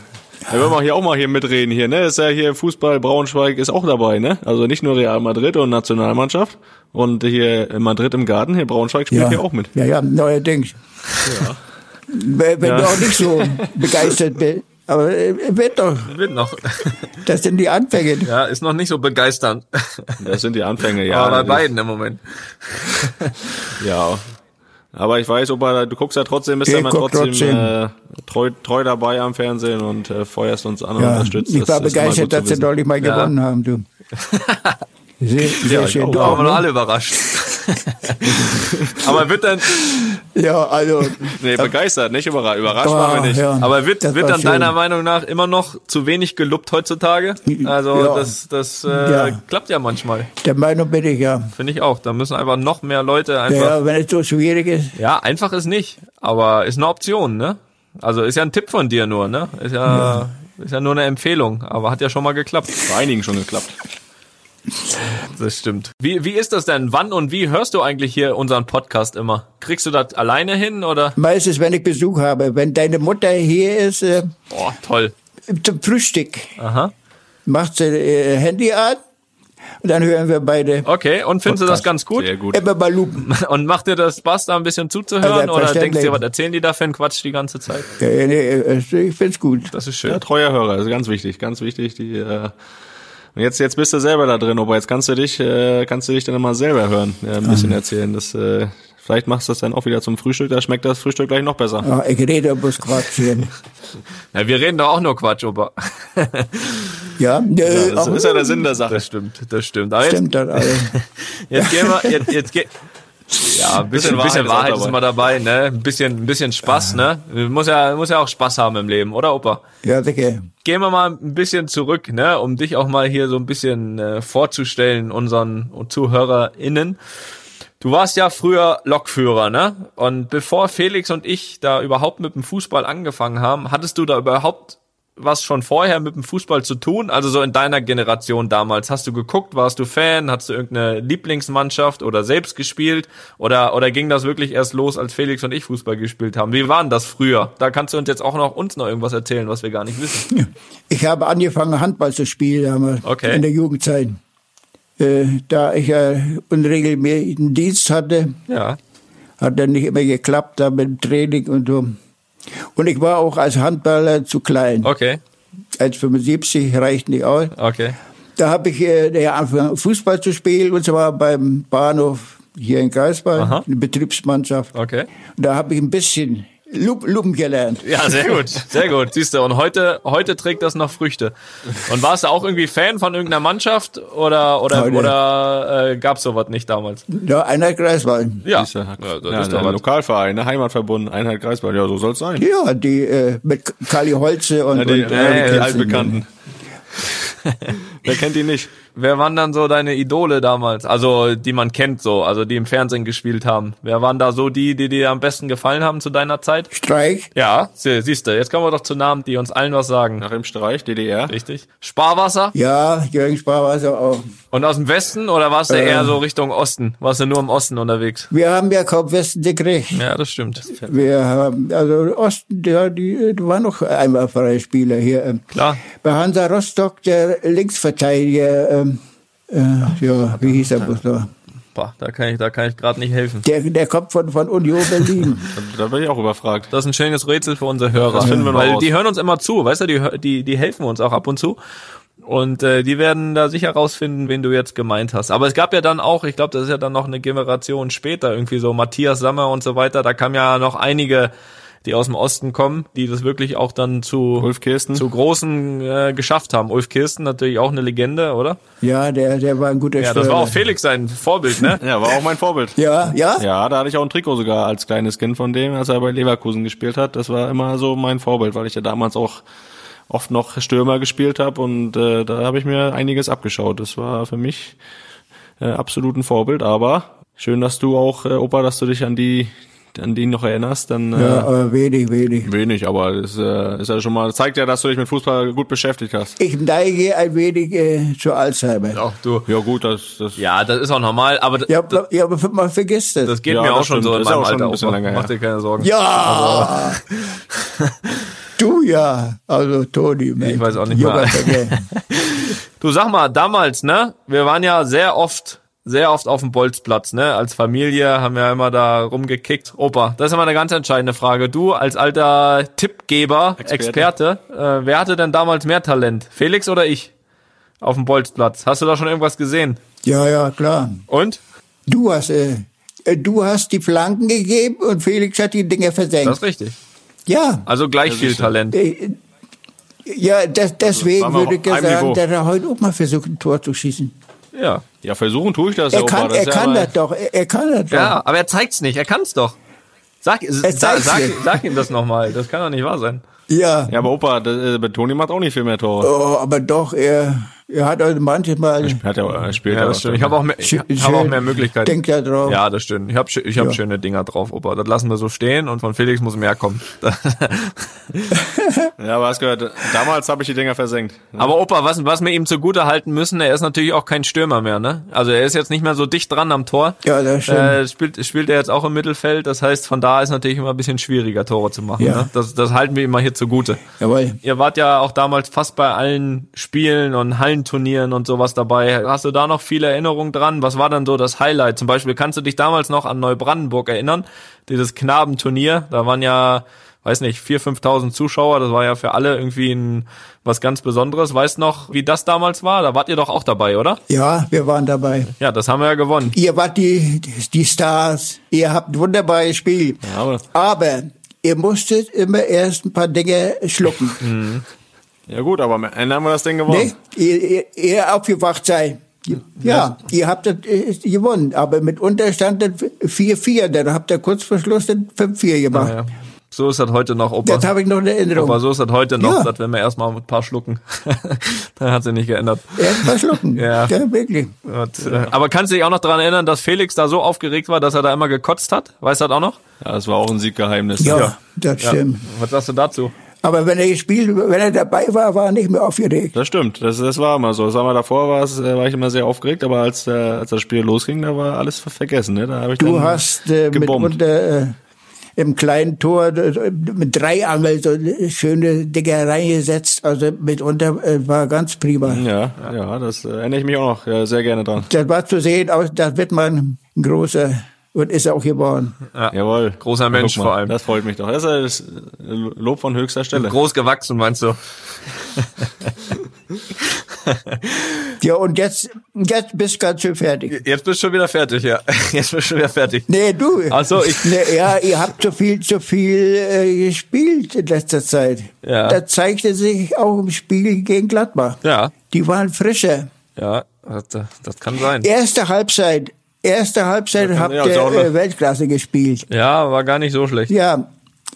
Da wollen wir hier auch mal hier mitreden hier, ne? Ist ja hier Fußball, Braunschweig ist auch dabei, ne? Also nicht nur Real Madrid und Nationalmannschaft. Und hier in Madrid im Garten, hier Braunschweig spielt Ja, hier auch mit. ja, ja neuerdings. Wenn wenn Ja. du auch nicht so begeistert bist. Aber äh, wird doch. wird noch. Das sind die Anfänge. Ja, ist noch nicht so begeisternd. Das sind die Anfänge, ja. Aber bei beiden im Moment. Ja. Aber ich weiß, Opa, du guckst ja trotzdem, bist Ich ja mal guck trotzdem, trotzdem. Äh, treu, treu dabei am Fernsehen und äh, feuerst uns an und Ja, unterstützt. ich Das war immer begeistert, dass sie deutlich mal Ja. gewonnen haben, du. Sehr, sehr ich schön. Da waren wir ne? alle überrascht. aber wird dann, Ja, also. Nee, begeistert, nicht überrascht. Überrascht Ah, waren wir nicht. ja. aber wird, wird dann schön. deiner Meinung nach immer noch zu wenig geluppt heutzutage? Also Ja. das, das äh, Ja. klappt ja manchmal. Der Meinung bin ich, ja. Finde ich auch. Da müssen einfach noch mehr Leute einfach. Ja. Ja, wenn es so schwierig ist. einfach ist nicht, aber ist eine Option, ne? Also ist ja ein Tipp von dir nur, ne? Ist ja, ist ja nur eine Empfehlung, aber hat ja schon mal geklappt. Bei einigen schon geklappt. Das stimmt. Wie, wie ist das denn? Wann und wie hörst du eigentlich hier unseren Podcast immer? Kriegst du das alleine hin oder? Meistens, wenn ich Besuch habe. Wenn deine Mutter hier ist, äh, Boah, toll. zum Frühstück, Aha. macht sie äh, Handy an und dann hören wir beide Okay, und findest du das ganz gut? Sehr gut. immer mal lupen. Und macht dir das Spaß, da ein bisschen zuzuhören? Ja, oder denkst du dir, was erzählen die da für einen Quatsch die ganze Zeit? Ja, nee, äh, ich find's gut. Das ist schön. Ja, treuer Hörer, das ist ganz wichtig, ganz wichtig. Die, äh, und jetzt, jetzt bist du selber da drin, aber jetzt kannst du dich, äh, kannst du dich dann mal selber hören, äh, ein bisschen erzählen. Das, äh, vielleicht machst du das dann auch wieder zum Frühstück, da schmeckt das Frühstück gleich noch besser. Ja, ich rede bloß Quatsch. hier. Ja, wir reden doch auch nur Quatsch, Opa. Ja, äh, Das auch- ist ja der Sinn der Sache. Das stimmt, das stimmt. Aber jetzt, stimmt das alles. jetzt gehen wir, jetzt, jetzt ja, ein bisschen, Bisschen Wahrheit Wahrheit ist ist immer dabei, ne? Ein bisschen, ein bisschen Spaß, ne? Muss ja, muss ja auch Spaß haben im Leben, oder Opa? Ja, sicher. Gehen wir mal ein bisschen zurück, ne? Um dich auch mal hier so ein bisschen äh, vorzustellen, unseren ZuhörerInnen. Du warst ja früher Lokführer, ne? Und bevor Felix und ich da überhaupt mit dem Fußball angefangen haben, hattest du da überhaupt was schon vorher mit dem Fußball zu tun? Also so in deiner Generation damals. Hast du geguckt? Warst du Fan? Hast du irgendeine Lieblingsmannschaft oder selbst gespielt? Oder, oder ging das wirklich erst los, als Felix und ich Fußball gespielt haben? Wie war denn das früher? Da kannst du uns jetzt auch noch uns noch irgendwas erzählen, was wir gar nicht wissen. Ich habe angefangen, Handball zu spielen damals Okay. in der Jugendzeit. Äh, da ich ja unregelmäßigen Dienst hatte, Ja. hat dann nicht immer geklappt, da mit dem Training und so. Und ich war auch als Handballer zu klein. Okay. 1,75 reicht nicht aus. Okay. Da habe ich äh, angefangen, Fußball zu spielen, und zwar beim Bahnhof hier in Geisbach, Aha. eine Betriebsmannschaft. Okay. Und da habe ich ein bisschen Lup Lupen gelernt. Ja, sehr gut, sehr gut. Siehst du, und heute, heute trägt das noch Früchte. Und warst du auch irgendwie Fan von irgendeiner Mannschaft oder oder Heute. oder äh, gab's sowas nicht damals? Ja, Einheit Greifswald. Ja, hat- ja, das ja, ist doch ein. Lokalverein, ne, Heimatverbund, Einheit Greifswald, ja, so soll's sein. Ja, die äh, mit Kali Holze und, Ja, die, und ja, äh, die du Altbekannten. Wer kennt die nicht? Wer waren dann so deine Idole damals? Also die man kennt so, also die im Fernsehen gespielt haben. Wer waren da so die, die dir am besten gefallen haben zu deiner Zeit? Streich. Ja, sie- siehst du, jetzt kommen wir doch zu Namen, die uns allen was sagen. Nach dem Streich, DDR. Richtig. Sparwasser? Ja, Jürgen Sparwasser auch. Und aus dem Westen oder warst du Äh. eher so Richtung Osten? Warst du nur im Osten unterwegs? Wir haben ja kaum Westen gekriegt. Ja, das stimmt. Wir haben, also Osten, ja, die, die waren noch einmal freie Spieler hier. ähm. Klar. Bei Hansa Rostock, der Linksverteidiger, ähm, äh, ja, wie hieß er bloß noch? Boah, da kann ich, da kann ich gerade nicht helfen. Der, der kommt von, von Union Berlin. Da, da bin ich auch überfragt. Das ist ein schönes Rätsel für unsere Hörer. Das finden wir noch Weil raus. die hören uns immer zu, weißt du, die, die, die helfen uns auch ab und zu. Und äh, die werden da sicher rausfinden, wen du jetzt gemeint hast. Aber es gab ja dann auch, ich glaube, das ist ja dann noch eine Generation später, irgendwie so Matthias Sammer und so weiter, da kamen ja noch einige die aus dem Osten kommen, die das wirklich auch dann zu, Ulf Kirsten. zu großen äh, geschafft haben. Ulf Kirsten natürlich auch eine Legende, oder? Ja, der, der war ein guter Ja, das war auch Felix sein Vorbild, ne? Ja, war auch mein Vorbild. Ja, ja? Ja, da hatte ich auch ein Trikot sogar als kleines Kind von dem, als er bei Leverkusen gespielt hat. Das war immer so mein Vorbild, weil ich ja damals auch oft noch Stürmer gespielt habe und äh, da habe ich mir einiges abgeschaut. Das war für mich äh, absolut ein Vorbild, aber schön, dass du auch, äh, Opa, dass du dich an die an die noch erinnerst, dann äh, Ja, aber wenig, wenig. wenig, aber das äh, ist ja schon mal, zeigt ja, dass du dich mit Fußball gut beschäftigt hast. Ich neige ein wenig äh, zu Alzheimer. Auch du. Ja gut, das, das Ja, das ist auch normal, aber Ja, ja, aber man vergisst es. das geht Ja, mir auch das schon stimmt. so in Das ist meinem auch Alter. ein bisschen länger Mach dir keine Sorgen. ja! du ja, also Toni. Mensch. Ich weiß auch nicht mehr. Du sag mal, damals, ne? Wir waren ja sehr oft, sehr oft auf dem Bolzplatz, ne? Als Familie haben wir ja immer da rumgekickt. Opa, das ist immer eine ganz entscheidende Frage. Du als alter Tippgeber, Experte, äh, wer hatte denn damals mehr Talent? Felix oder ich? Auf dem Bolzplatz. Hast du da schon irgendwas gesehen? Ja, ja, klar. Und? Du hast, äh, äh, du hast die Flanken gegeben und Felix hat die Dinger versenkt. Das ist richtig. ja. Also gleich viel sicher. Talent. Äh, Ja, das, deswegen waren wir würde ich sagen, Niveau. dass er heute auch mal versucht, ein Tor zu schießen. Ja. ja versuchen tue ich das Er ja, kann, Opa. Das er ja kann das doch, er, er kann das doch. Ja, aber er zeigt's nicht. Er kann's doch. Sag, sag, nicht. sag ihm das nochmal. Das kann doch nicht wahr sein. Ja. Ja, aber Opa, das, äh, Toni macht auch nicht viel mehr Tore. Oh, aber doch, er, er hat also manchmal, Hat ja, er spielt Ja, das stimmt. Ich habe auch, mehr, ich hab auch mehr Möglichkeiten. denkt da drauf. Ja, das stimmt. Ich habe ich hab Ja. schöne Dinger drauf, Opa. Das lassen wir so stehen und von Felix muss mehr kommen. Ja, aber hast gehört, damals habe ich die Dinger versenkt. Aber Opa, was, was wir ihm zugute halten müssen, er ist natürlich auch kein Stürmer mehr, ne? Also er ist jetzt nicht mehr so dicht dran am Tor. Ja, das stimmt. Äh, spielt, spielt er jetzt auch im Mittelfeld. Das heißt, von da ist natürlich immer ein bisschen schwieriger, Tore zu machen. Ja. Ne? Das, das halten wir immer hier zugute. Jawohl. Ihr wart ja auch damals fast bei allen Spielen und Hallenturnieren und sowas dabei. Hast du da noch viele Erinnerungen dran? Was war dann so das Highlight? Zum Beispiel kannst du dich damals noch an Neubrandenburg erinnern? Dieses Knabenturnier. Da waren ja, weiß nicht, 4.000, 5.000 Zuschauer. Das war ja für alle irgendwie ein, was ganz Besonderes. Weißt noch, wie das damals war? Da wart ihr doch auch dabei, oder? Ja, wir waren dabei. Ja, das haben wir ja gewonnen. Ihr wart die, die Stars. Ihr habt wunderbar gespielt. Ja, aber, Aber ihr musstet immer erst ein paar Dinge schlucken. Ja gut, aber am Ende haben wir das Ding gewonnen. ne? Ihr, ihr, ihr aufgewacht seid. Ja, ihr habt das äh, gewonnen. Aber mit Unterstand dann 4-4. Dann habt ihr kurz vor Schluss dann 5-4 gemacht. Ja. So ist das heute noch, Opa. Das habe ich noch in Erinnerung. Aber so ist das heute noch, Ja. dass wenn wir erstmal ein paar schlucken. Dann hat sich nicht geändert. Erst mal schlucken. Ja. ja wirklich. Und, äh, aber kannst du dich auch noch daran erinnern, dass Felix da so aufgeregt war, dass er da immer gekotzt hat? Weißt du das auch noch? Ja, das war auch ein Sieggeheimnis. Ja, das stimmt. Was sagst du dazu? Aber wenn er gespielt, wenn er dabei war, war er nicht mehr aufgeregt. Das stimmt, das, das war immer so. Das war mal davor, war, es, äh, war ich immer sehr aufgeregt, aber als, äh, als das Spiel losging, da war alles ver- vergessen. Ne? Da hab ich Du hast äh, gebombt. mitunter äh, im kleinen Tor äh, mit drei Angeln so schöne Dinger reingesetzt. Also mitunter äh, war ganz prima. Ja, ja, das erinnere ich mich auch noch sehr gerne dran. Das war zu sehen, aber da wird man ein großer und ist auch geworden. Ja. Jawohl. Großer Mensch mal, vor allem. Das freut mich doch. Das ist Lob von höchster Stelle. Groß gewachsen, meinst du? Ja, und jetzt, jetzt bist du ganz schön fertig. Jetzt bist du schon wieder fertig, ja. Jetzt bist du schon wieder fertig. Nee, du. Ach so, ich- Nee, ja, ihr habt zu viel, zu viel äh, gespielt in letzter Zeit. Ja. Das zeigte sich auch im Spiel gegen Gladbach. Ja, Die waren frischer. ja, das, das kann sein. Erste Halbzeit, erste Halbzeit habt ja, ihr äh, Weltklasse gespielt. Ja, war gar nicht so schlecht. Ja,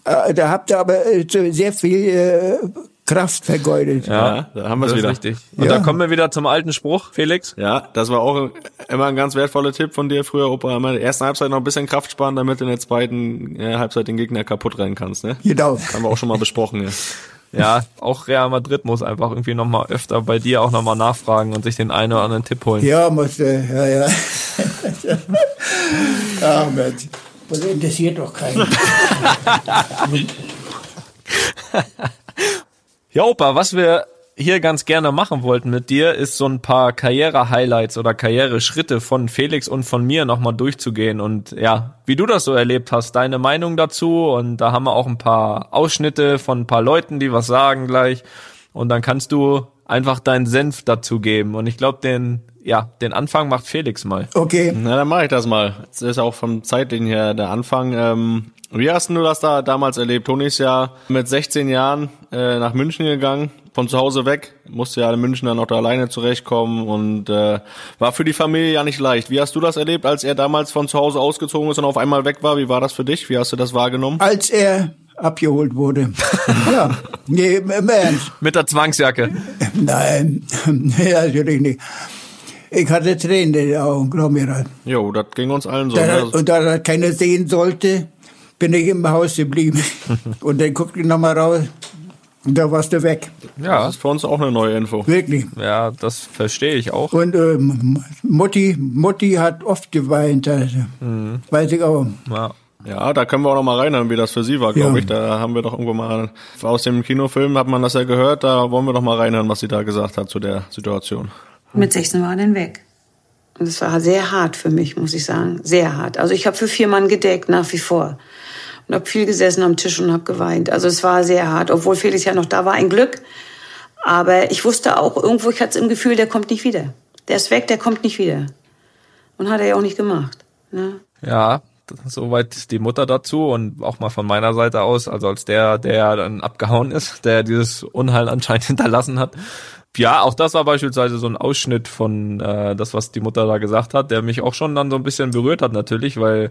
äh, da habt ihr aber äh, sehr viel äh, Kraft vergeudet. Ja, da haben wir es das wieder. richtig. Und Ja. da kommen wir wieder zum alten Spruch, Felix. Ja, das war auch immer ein ganz wertvoller Tipp von dir früher, Opa. Immer in der ersten Halbzeit noch ein bisschen Kraft sparen, damit du in der zweiten äh, Halbzeit den Gegner kaputt rennen kannst. Ne? Genau. Haben wir auch schon mal besprochen. Ja. Ja, auch Real Madrid muss einfach irgendwie nochmal öfter bei dir auch nochmal nachfragen und sich den einen oder anderen Tipp holen. Ja, musste, ja, ja. Ach Mensch, das interessiert doch keinen. Ja, Opa, was wir hier ganz gerne machen wollten mit dir, ist so ein paar Karriere-Highlights oder Karriereschritte von Felix und von mir nochmal durchzugehen. Und ja, wie du das so erlebt hast, deine Meinung dazu. Und da haben wir auch ein paar Ausschnitte von ein paar Leuten, die was sagen gleich. Und dann kannst du einfach deinen Senf dazugeben. Und ich glaube, den, ja, den Anfang macht Felix mal. Okay. Na, dann mache ich das mal. Das ist auch vom Zeitling her der Anfang. Ähm, wie hast du das da damals erlebt? Toni ist ja mit 16 Jahren äh, nach München gegangen, von zu Hause weg, musste ja in München dann auch da alleine zurechtkommen und äh, war für die Familie ja nicht leicht. Wie hast du das erlebt, als er damals von zu Hause ausgezogen ist und auf einmal weg war? Wie war das für dich? Wie hast du das wahrgenommen? Als er abgeholt wurde. ja, nee, im Ernst. Mit der Zwangsjacke. Nein, natürlich nicht. Ich hatte Tränen in den Augen, glaub mir das. Jo, das ging uns allen so. Da, Ne? und da das keiner sehen sollte, bin ich im Haus geblieben. und dann guckte ich nochmal raus und da warst du weg. Ja, Das ist für uns auch eine neue Info. Wirklich. ja, das verstehe ich auch. Und ähm, Mutti, Mutti hat oft geweint, also. weiß ich auch. Ja. Ja, da können wir auch noch mal reinhören, wie das für sie war, glaube Ja. ich. Da haben wir doch irgendwo mal aus dem Kinofilm hat man das ja gehört. Da wollen wir doch mal reinhören, was sie da gesagt hat zu der Situation. Mit 16 war er dann weg. Und es war sehr hart für mich, muss ich sagen. Sehr hart. Also ich habe für vier Mann gedeckt, nach wie vor. Und habe viel gesessen am Tisch und habe geweint. Also es war sehr hart, obwohl Felix ja noch da war, ein Glück. Aber ich wusste auch, irgendwo, ich hatte im Gefühl, der kommt nicht wieder. Der ist weg, der kommt nicht wieder. Und hat er ja auch nicht gemacht. Ne? Ja, soweit die Mutter dazu und auch mal von meiner Seite aus, also als der, der dann abgehauen ist, der dieses Unheil anscheinend hinterlassen hat. Ja, auch das war beispielsweise so ein Ausschnitt von äh, das, was die Mutter da gesagt hat, der mich auch schon dann so ein bisschen berührt hat natürlich, weil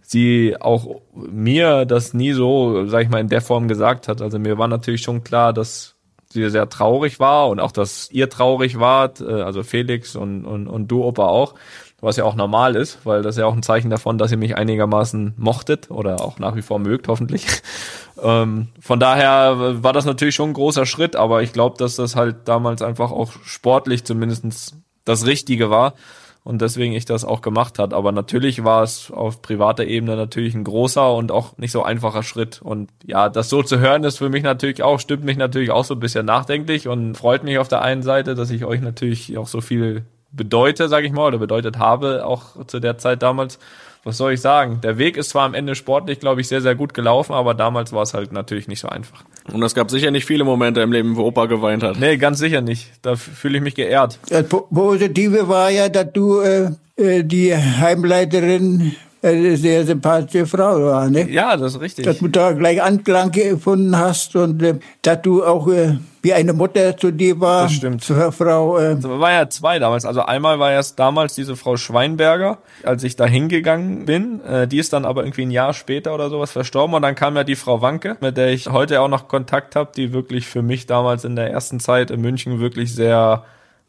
sie auch mir das nie so, sag ich mal, in der Form gesagt hat. Also mir war natürlich schon klar, dass sie sehr traurig war und auch, dass ihr traurig wart, äh, also Felix und, und, und du, Opa auch, was ja auch normal ist, weil das ja auch ein Zeichen davon, dass ihr mich einigermaßen mochtet oder auch nach wie vor mögt, hoffentlich. ähm, von daher war das natürlich schon ein großer Schritt, aber ich glaube, dass das halt damals einfach auch sportlich zumindestens das Richtige war und deswegen ich das auch gemacht hat. Aber natürlich war es auf privater Ebene natürlich ein großer und auch nicht so einfacher Schritt. Und ja, das so zu hören ist für mich natürlich auch, stimmt mich natürlich auch so ein bisschen nachdenklich und freut mich auf der einen Seite, dass ich euch natürlich auch so viel bedeute, sage ich mal, oder bedeutet habe, auch zu der Zeit damals. Was soll ich sagen? Der Weg ist zwar am Ende sportlich, glaube ich, sehr, sehr gut gelaufen, aber damals war es halt natürlich nicht so einfach. Und es gab sicher nicht viele Momente im Leben, wo Opa geweint hat. Nee, ganz sicher nicht. Da fühle ich mich geehrt. Das Po- Positive war ja, dass du äh, äh, die Heimleiterin eine sehr sympathische Frau war, ne? Ja, das ist richtig. Dass du da gleich Anklang gefunden hast und äh, dass du auch äh, wie eine Mutter zu dir war. Das stimmt. Zur Frau. Äh, Es war ja zwei damals. Also einmal war erst damals diese Frau Schweinberger, als ich da hingegangen bin. Äh, die ist dann aber irgendwie ein Jahr später oder sowas verstorben. Und dann kam ja die Frau Wanke, mit der ich heute auch noch Kontakt habe, die wirklich für mich damals in der ersten Zeit in München wirklich sehr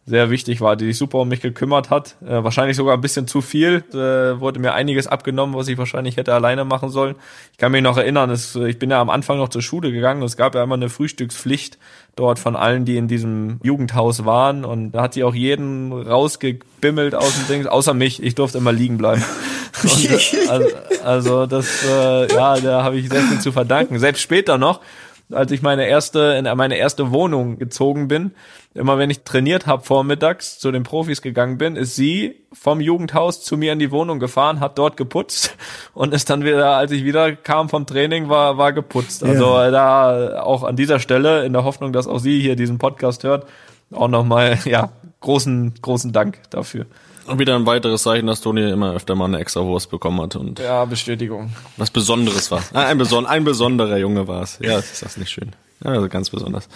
sehr wichtig war, die sich super um mich gekümmert hat. Äh, wahrscheinlich sogar ein bisschen zu viel. Äh, wurde mir einiges abgenommen, was ich wahrscheinlich hätte alleine machen sollen. Ich kann mich noch erinnern, es, ich bin ja am Anfang noch zur Schule gegangen. Es gab ja immer eine Frühstückspflicht dort von allen, die in diesem Jugendhaus waren. Und da hat sie auch jeden rausgebimmelt aus dem Ding, außer mich. Ich durfte immer liegen bleiben. Und, äh, also, also das, äh, ja, da habe ich sehr viel zu verdanken. Selbst später noch, als ich meine erste in meine erste Wohnung gezogen bin, immer wenn ich trainiert habe vormittags zu den Profis gegangen bin, ist sie vom Jugendhaus zu mir in die Wohnung gefahren, hat dort geputzt und ist dann wieder, als ich wieder kam vom Training, war war geputzt. Also äh, da auch an dieser Stelle in der Hoffnung, dass auch sie hier diesen Podcast hört, auch nochmal ja großen großen Dank dafür. Und wieder ein weiteres Zeichen, dass Toni immer öfter mal eine extra Wurst bekommen hat und Ja, Bestätigung. was Besonderes war. Ah, Ein, beson ein besonderer Junge war es. Ja, ist das nicht schön. Ja, also ganz besonders.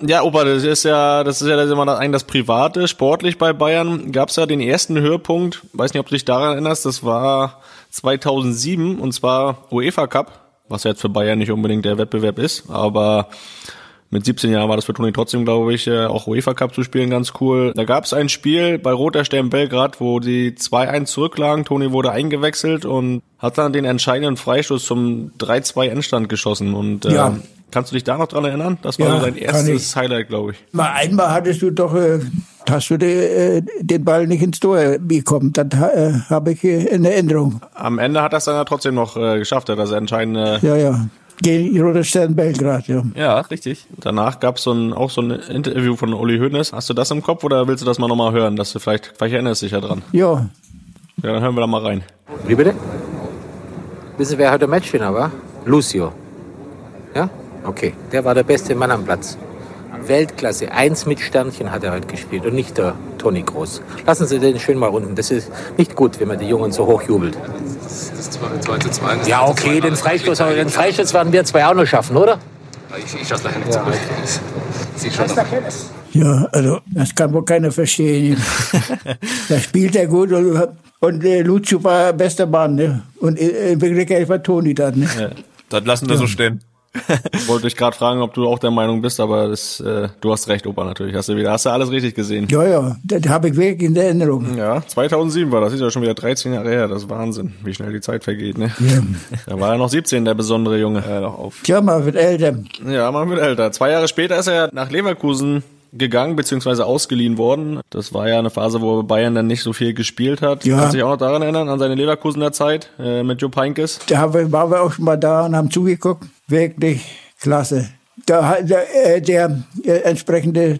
Ja, Opa, das ist ja, das ist ja das ist immer das, eigentlich das Private. Sportlich bei Bayern gab es ja den ersten Höhepunkt. Weiß nicht, ob du dich daran erinnerst. Das war 2007 und zwar UEFA Cup, was ja jetzt für Bayern nicht unbedingt der Wettbewerb ist, aber mit 17 Jahren war das für Toni trotzdem, glaube ich, äh, auch UEFA Cup zu spielen ganz cool. Da gab es ein Spiel bei Roter Stern Belgrad, wo die 2-1 zurücklagen. Toni wurde eingewechselt und hat dann den entscheidenden Freistoß zum 3-2 Endstand geschossen. Und äh, Ja. kannst du dich da noch dran erinnern? Das war Ja, kann erstes. Highlight, glaube ich. mal einmal hattest du doch, äh, hast du de, äh, den Ball nicht ins Tor bekommen. Das äh, habe ich äh, in Erinnerung. Am Ende hat es dann ja trotzdem noch äh, geschafft, das entscheidende. Ja, ja. Gegen Roter Stern Belgrad, ja. Ja, richtig. Danach gab es so ein, auch so ein Interview von Uli Hoeneß. Hast du das im Kopf oder willst du das mal nochmal hören? Dass du vielleicht, vielleicht erinnerst du dich ja dran. Ja, Ja, dann hören wir da mal rein. Wie bitte? Wissen Sie, wer heute Matchwinner war? Lucio. Ja? Okay. Der war der beste Mann am Platz. Weltklasse. Eins mit Sternchen hat er heute gespielt und nicht der Toni Groß. Lassen Sie den schön mal unten. Das ist nicht gut, wenn man die Jungen so hoch jubelt. Das 2 zu 2. Ja, okay, den Freistoß, aber den Freistoß werden wir zwei auch noch schaffen, oder? Ich, ich schaue leider nicht zurück. Sie schon noch. Ja, also das kann wohl keiner verstehen. da spielt er gut und, und äh, Lucio war bester Mann. Ne? Und äh, in Wirklichkeit war Toni dann. Ne? Ja, das lassen wir so stehen. Wollte ich gerade fragen, ob du auch der Meinung bist, aber das, äh, du hast recht, Opa, natürlich. Hast du wieder, hast du alles richtig gesehen. Ja, ja, das habe ich wirklich in der Erinnerung. Ja, 2007 war das, ist ja schon wieder 13 Jahre her, das ist Wahnsinn, wie schnell die Zeit vergeht, ne? Ja. Da war er noch 17, der besondere Junge. Äh, noch auf. Tja, man wird älter. Ja, man wird älter. Zwei Jahre später ist er nach Leverkusen gegangen beziehungsweise ausgeliehen worden. Das war ja eine Phase, wo Bayern dann nicht so viel gespielt hat. Ja. Kannst du dich auch noch daran erinnern, an seine Leverkusener Zeit äh, mit Jupp Heynckes? Da waren wir auch schon mal da und haben zugeguckt. Wirklich klasse. Da, hat- der, äh, der äh, entsprechende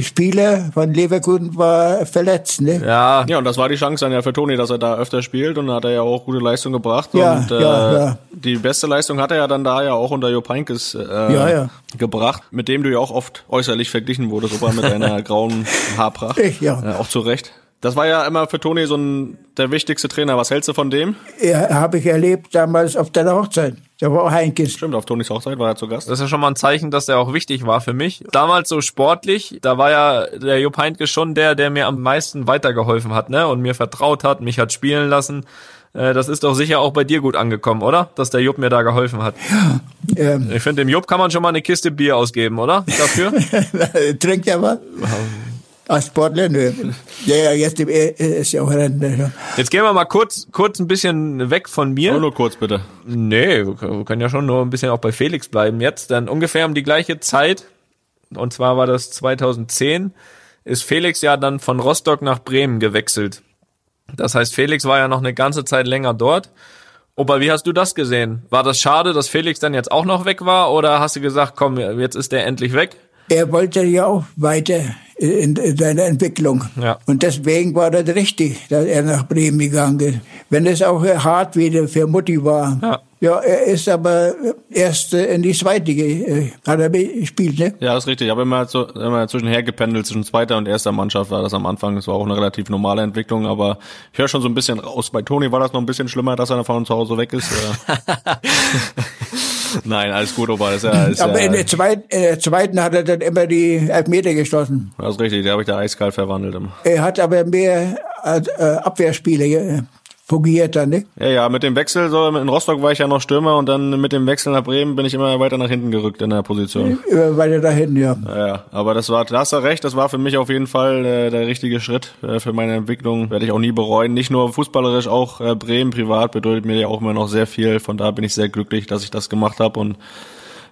Spieler von Leverkusen war verletzt. Ne? Ja, Ja, und das war die Chance dann ja für Toni, dass er da öfter spielt und da hat er ja auch gute Leistung gebracht. Ja, und äh, ja, ja. die beste Leistung hat er ja dann da ja auch unter Jupp Heynckes äh, Ja, ja. gebracht, mit dem du ja auch oft äußerlich verglichen wurdest, sogar mit deiner grauen Haarpracht. Ich, ja. Äh, auch zu Recht. Das war ja immer für Toni so ein, der wichtigste Trainer. Was hältst du von dem? Ja, habe ich erlebt damals auf der Hochzeit. Da war auch Heinkes. Stimmt, auf Tonis Hochzeit war er zu Gast. das ist ja schon mal ein Zeichen, dass er auch wichtig war für mich. Damals so sportlich, da war ja der Jupp Heynckes schon der, der mir am meisten weitergeholfen hat, ne? Und mir vertraut hat, mich hat spielen lassen. Äh, Das ist doch sicher auch bei dir gut angekommen, oder? Dass der Jupp mir da geholfen hat. Ähm, Ich finde, dem Jupp kann man schon mal eine Kiste Bier ausgeben, oder? Dafür? Trinkt er was? Als Sportler? Nö. Ja, ja, jetzt er ist ja auch Rentner. ja. Jetzt gehen wir mal kurz, kurz ein bisschen weg von mir. Nur, nur kurz bitte. Nee, wir können ja schon nur ein bisschen auch bei Felix bleiben jetzt. Dann ungefähr um die gleiche Zeit, und zwar war das 2010, ist Felix ja dann von Rostock nach Bremen gewechselt. Das heißt, Felix war ja noch eine ganze Zeit länger dort. Opa, wie hast du das gesehen? War das schade, dass Felix dann jetzt auch noch weg war? Oder hast du gesagt, komm, jetzt ist der endlich weg? Er wollte ja auch weiter in, in seiner Entwicklung. Ja. Und deswegen war das richtig, dass er nach Bremen gegangen ist. Wenn es auch hart wieder für Mutti war. Ja. Ja, er ist aber erst äh, in die zweite ge- äh, hat er gespielt, ne? Ja, ist richtig. Ich habe immer, so, immer zwischenher gependelt zwischen zweiter und erster Mannschaft war das am Anfang. Das war auch eine relativ normale Entwicklung, aber ich höre schon so ein bisschen raus. Bei Toni war das noch ein bisschen schlimmer, dass er von zu Hause weg ist. Nein, alles gut, Opa. Das ist ja, ist Aber ja, in der, zweiten, in der zweiten hat er dann immer die Elfmeter geschossen. das ist richtig. Der habe ich da eiskalt verwandelt. Er hat aber mehr äh, Abwehrspieler äh, fungiert dann, ne? Ja, ja, mit dem Wechsel, so in Rostock war ich ja noch Stürmer und dann mit dem Wechsel nach Bremen bin ich immer weiter nach hinten gerückt in der Position. Über weiter dahin, ja. Ja, ja, aber das war, da hast du recht, das war für mich auf jeden Fall äh, der richtige Schritt äh, für meine Entwicklung. Werde ich auch nie bereuen. Nicht nur fußballerisch, auch äh, Bremen privat bedeutet mir ja auch immer noch sehr viel. Von da bin ich sehr glücklich, dass ich das gemacht habe und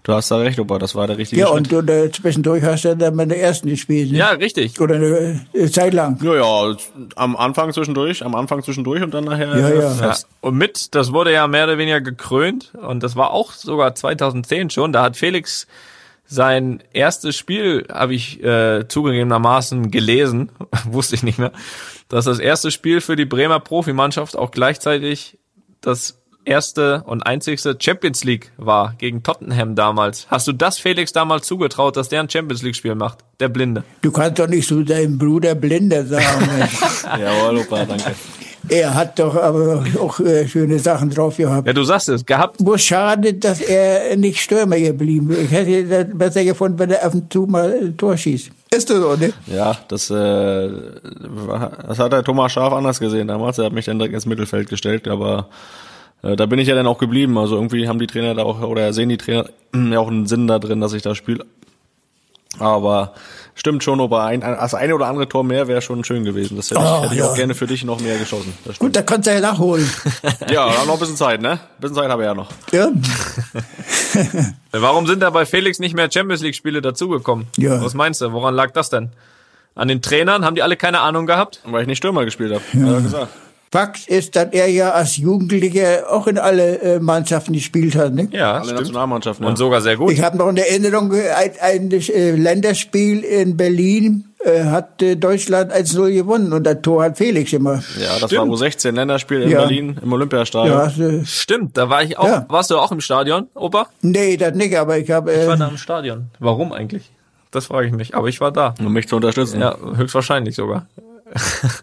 du hast da recht, Opa, das war der richtige Ja, Schritt. und, und äh, zwischendurch hast du dann der ersten gespielt, ne? Ja, richtig. Oder eine äh, Zeit lang. ja, ja, am Anfang zwischendurch, am Anfang zwischendurch und dann nachher Ja, äh, ja. fest. Ja. Und mit, das wurde ja mehr oder weniger gekrönt und das war auch sogar 2010 schon. Da hat Felix sein erstes Spiel, habe ich äh, zugegebenermaßen gelesen, wusste ich nicht mehr, dass das erste Spiel für die Bremer Profimannschaft auch gleichzeitig das erste und einzigste Champions League war gegen Tottenham damals. Hast du das Felix damals zugetraut, dass der ein Champions League Spiel macht? Der Blinde. Du kannst doch nicht zu deinem Bruder Blinder sagen. Jawohl, Opa, danke. er hat doch aber auch äh, schöne Sachen drauf gehabt. Ja, du sagst es, gehabt. Nur schade, dass er nicht Stürmer geblieben ist. Ich hätte das besser gefunden, wenn er ab und zu mal ein Tor schießt. Ist das so, ne? Ja, das, äh, das hat der Thomas Schaf anders gesehen damals. Er hat mich dann direkt ins Mittelfeld gestellt, aber da bin ich ja dann auch geblieben. Also irgendwie haben die Trainer da auch, oder sehen die Trainer ja auch einen Sinn da drin, dass ich da spiele. Aber stimmt schon, aber ein, das eine oder andere Tor mehr wäre schon schön gewesen. Das hätte ich, Oh, hätte ich ja. auch gerne für dich noch mehr geschossen. Das Gut, da kannst du ja nachholen. Ja, wir haben noch ein bisschen Zeit, ne? Ein bisschen Zeit habe ich ja noch. ja. Warum sind da bei Felix nicht mehr Champions League Spiele dazugekommen? Ja. Was meinst du? Woran lag das denn? An den Trainern? Haben die alle keine Ahnung gehabt? Weil ich nicht Stürmer gespielt habe. Ja. Hat er gesagt. Fakt ist, dass er ja als Jugendlicher auch in alle äh, Mannschaften gespielt hat. Ne? Ja, Alle Nationalmannschaften. Und sogar sehr gut. Ich habe noch eine Erinnerung, ein, ein äh, Länderspiel in Berlin äh, hat äh, Deutschland 1-0 gewonnen und das Tor hat Felix gemacht. ja, das Stimmt. war U16 Länderspiel in Ja. Berlin im Olympiastadion. Ja, Stimmt, da war ich auch. Ja. Warst du auch im Stadion, Opa? nee, das nicht, aber ich habe... Ich war Äh, da im Stadion. Warum eigentlich? Das frage ich mich. Aber ich war da. Um mich zu unterstützen. Ja, höchstwahrscheinlich sogar.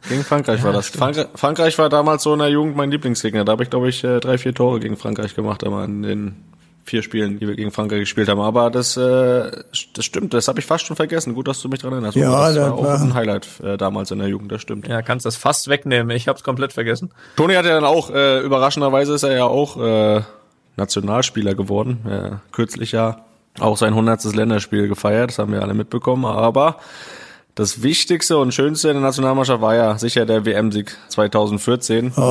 Gegen Frankreich war das. Frankreich, Frankreich war damals so in der Jugend mein Lieblingsgegner. Da habe ich, glaube ich, äh, drei, vier Tore gegen Frankreich gemacht, aber in den vier Spielen, die wir gegen Frankreich gespielt haben. Aber das, äh, das stimmt, das habe ich fast schon vergessen. Gut, dass du mich dran erinnerst. Ja, das, das war auch war- ein Highlight äh, damals in der Jugend, das stimmt. Ja, kannst das fast wegnehmen. Ich hab's komplett vergessen. Toni hat ja dann auch, äh, überraschenderweise ist er ja auch äh, Nationalspieler geworden. Äh, kürzlich ja auch sein 100. Länderspiel gefeiert, das haben wir alle mitbekommen. Aber das Wichtigste und Schönste in der Nationalmannschaft war ja sicher der WM-Sieg 2014. Oh,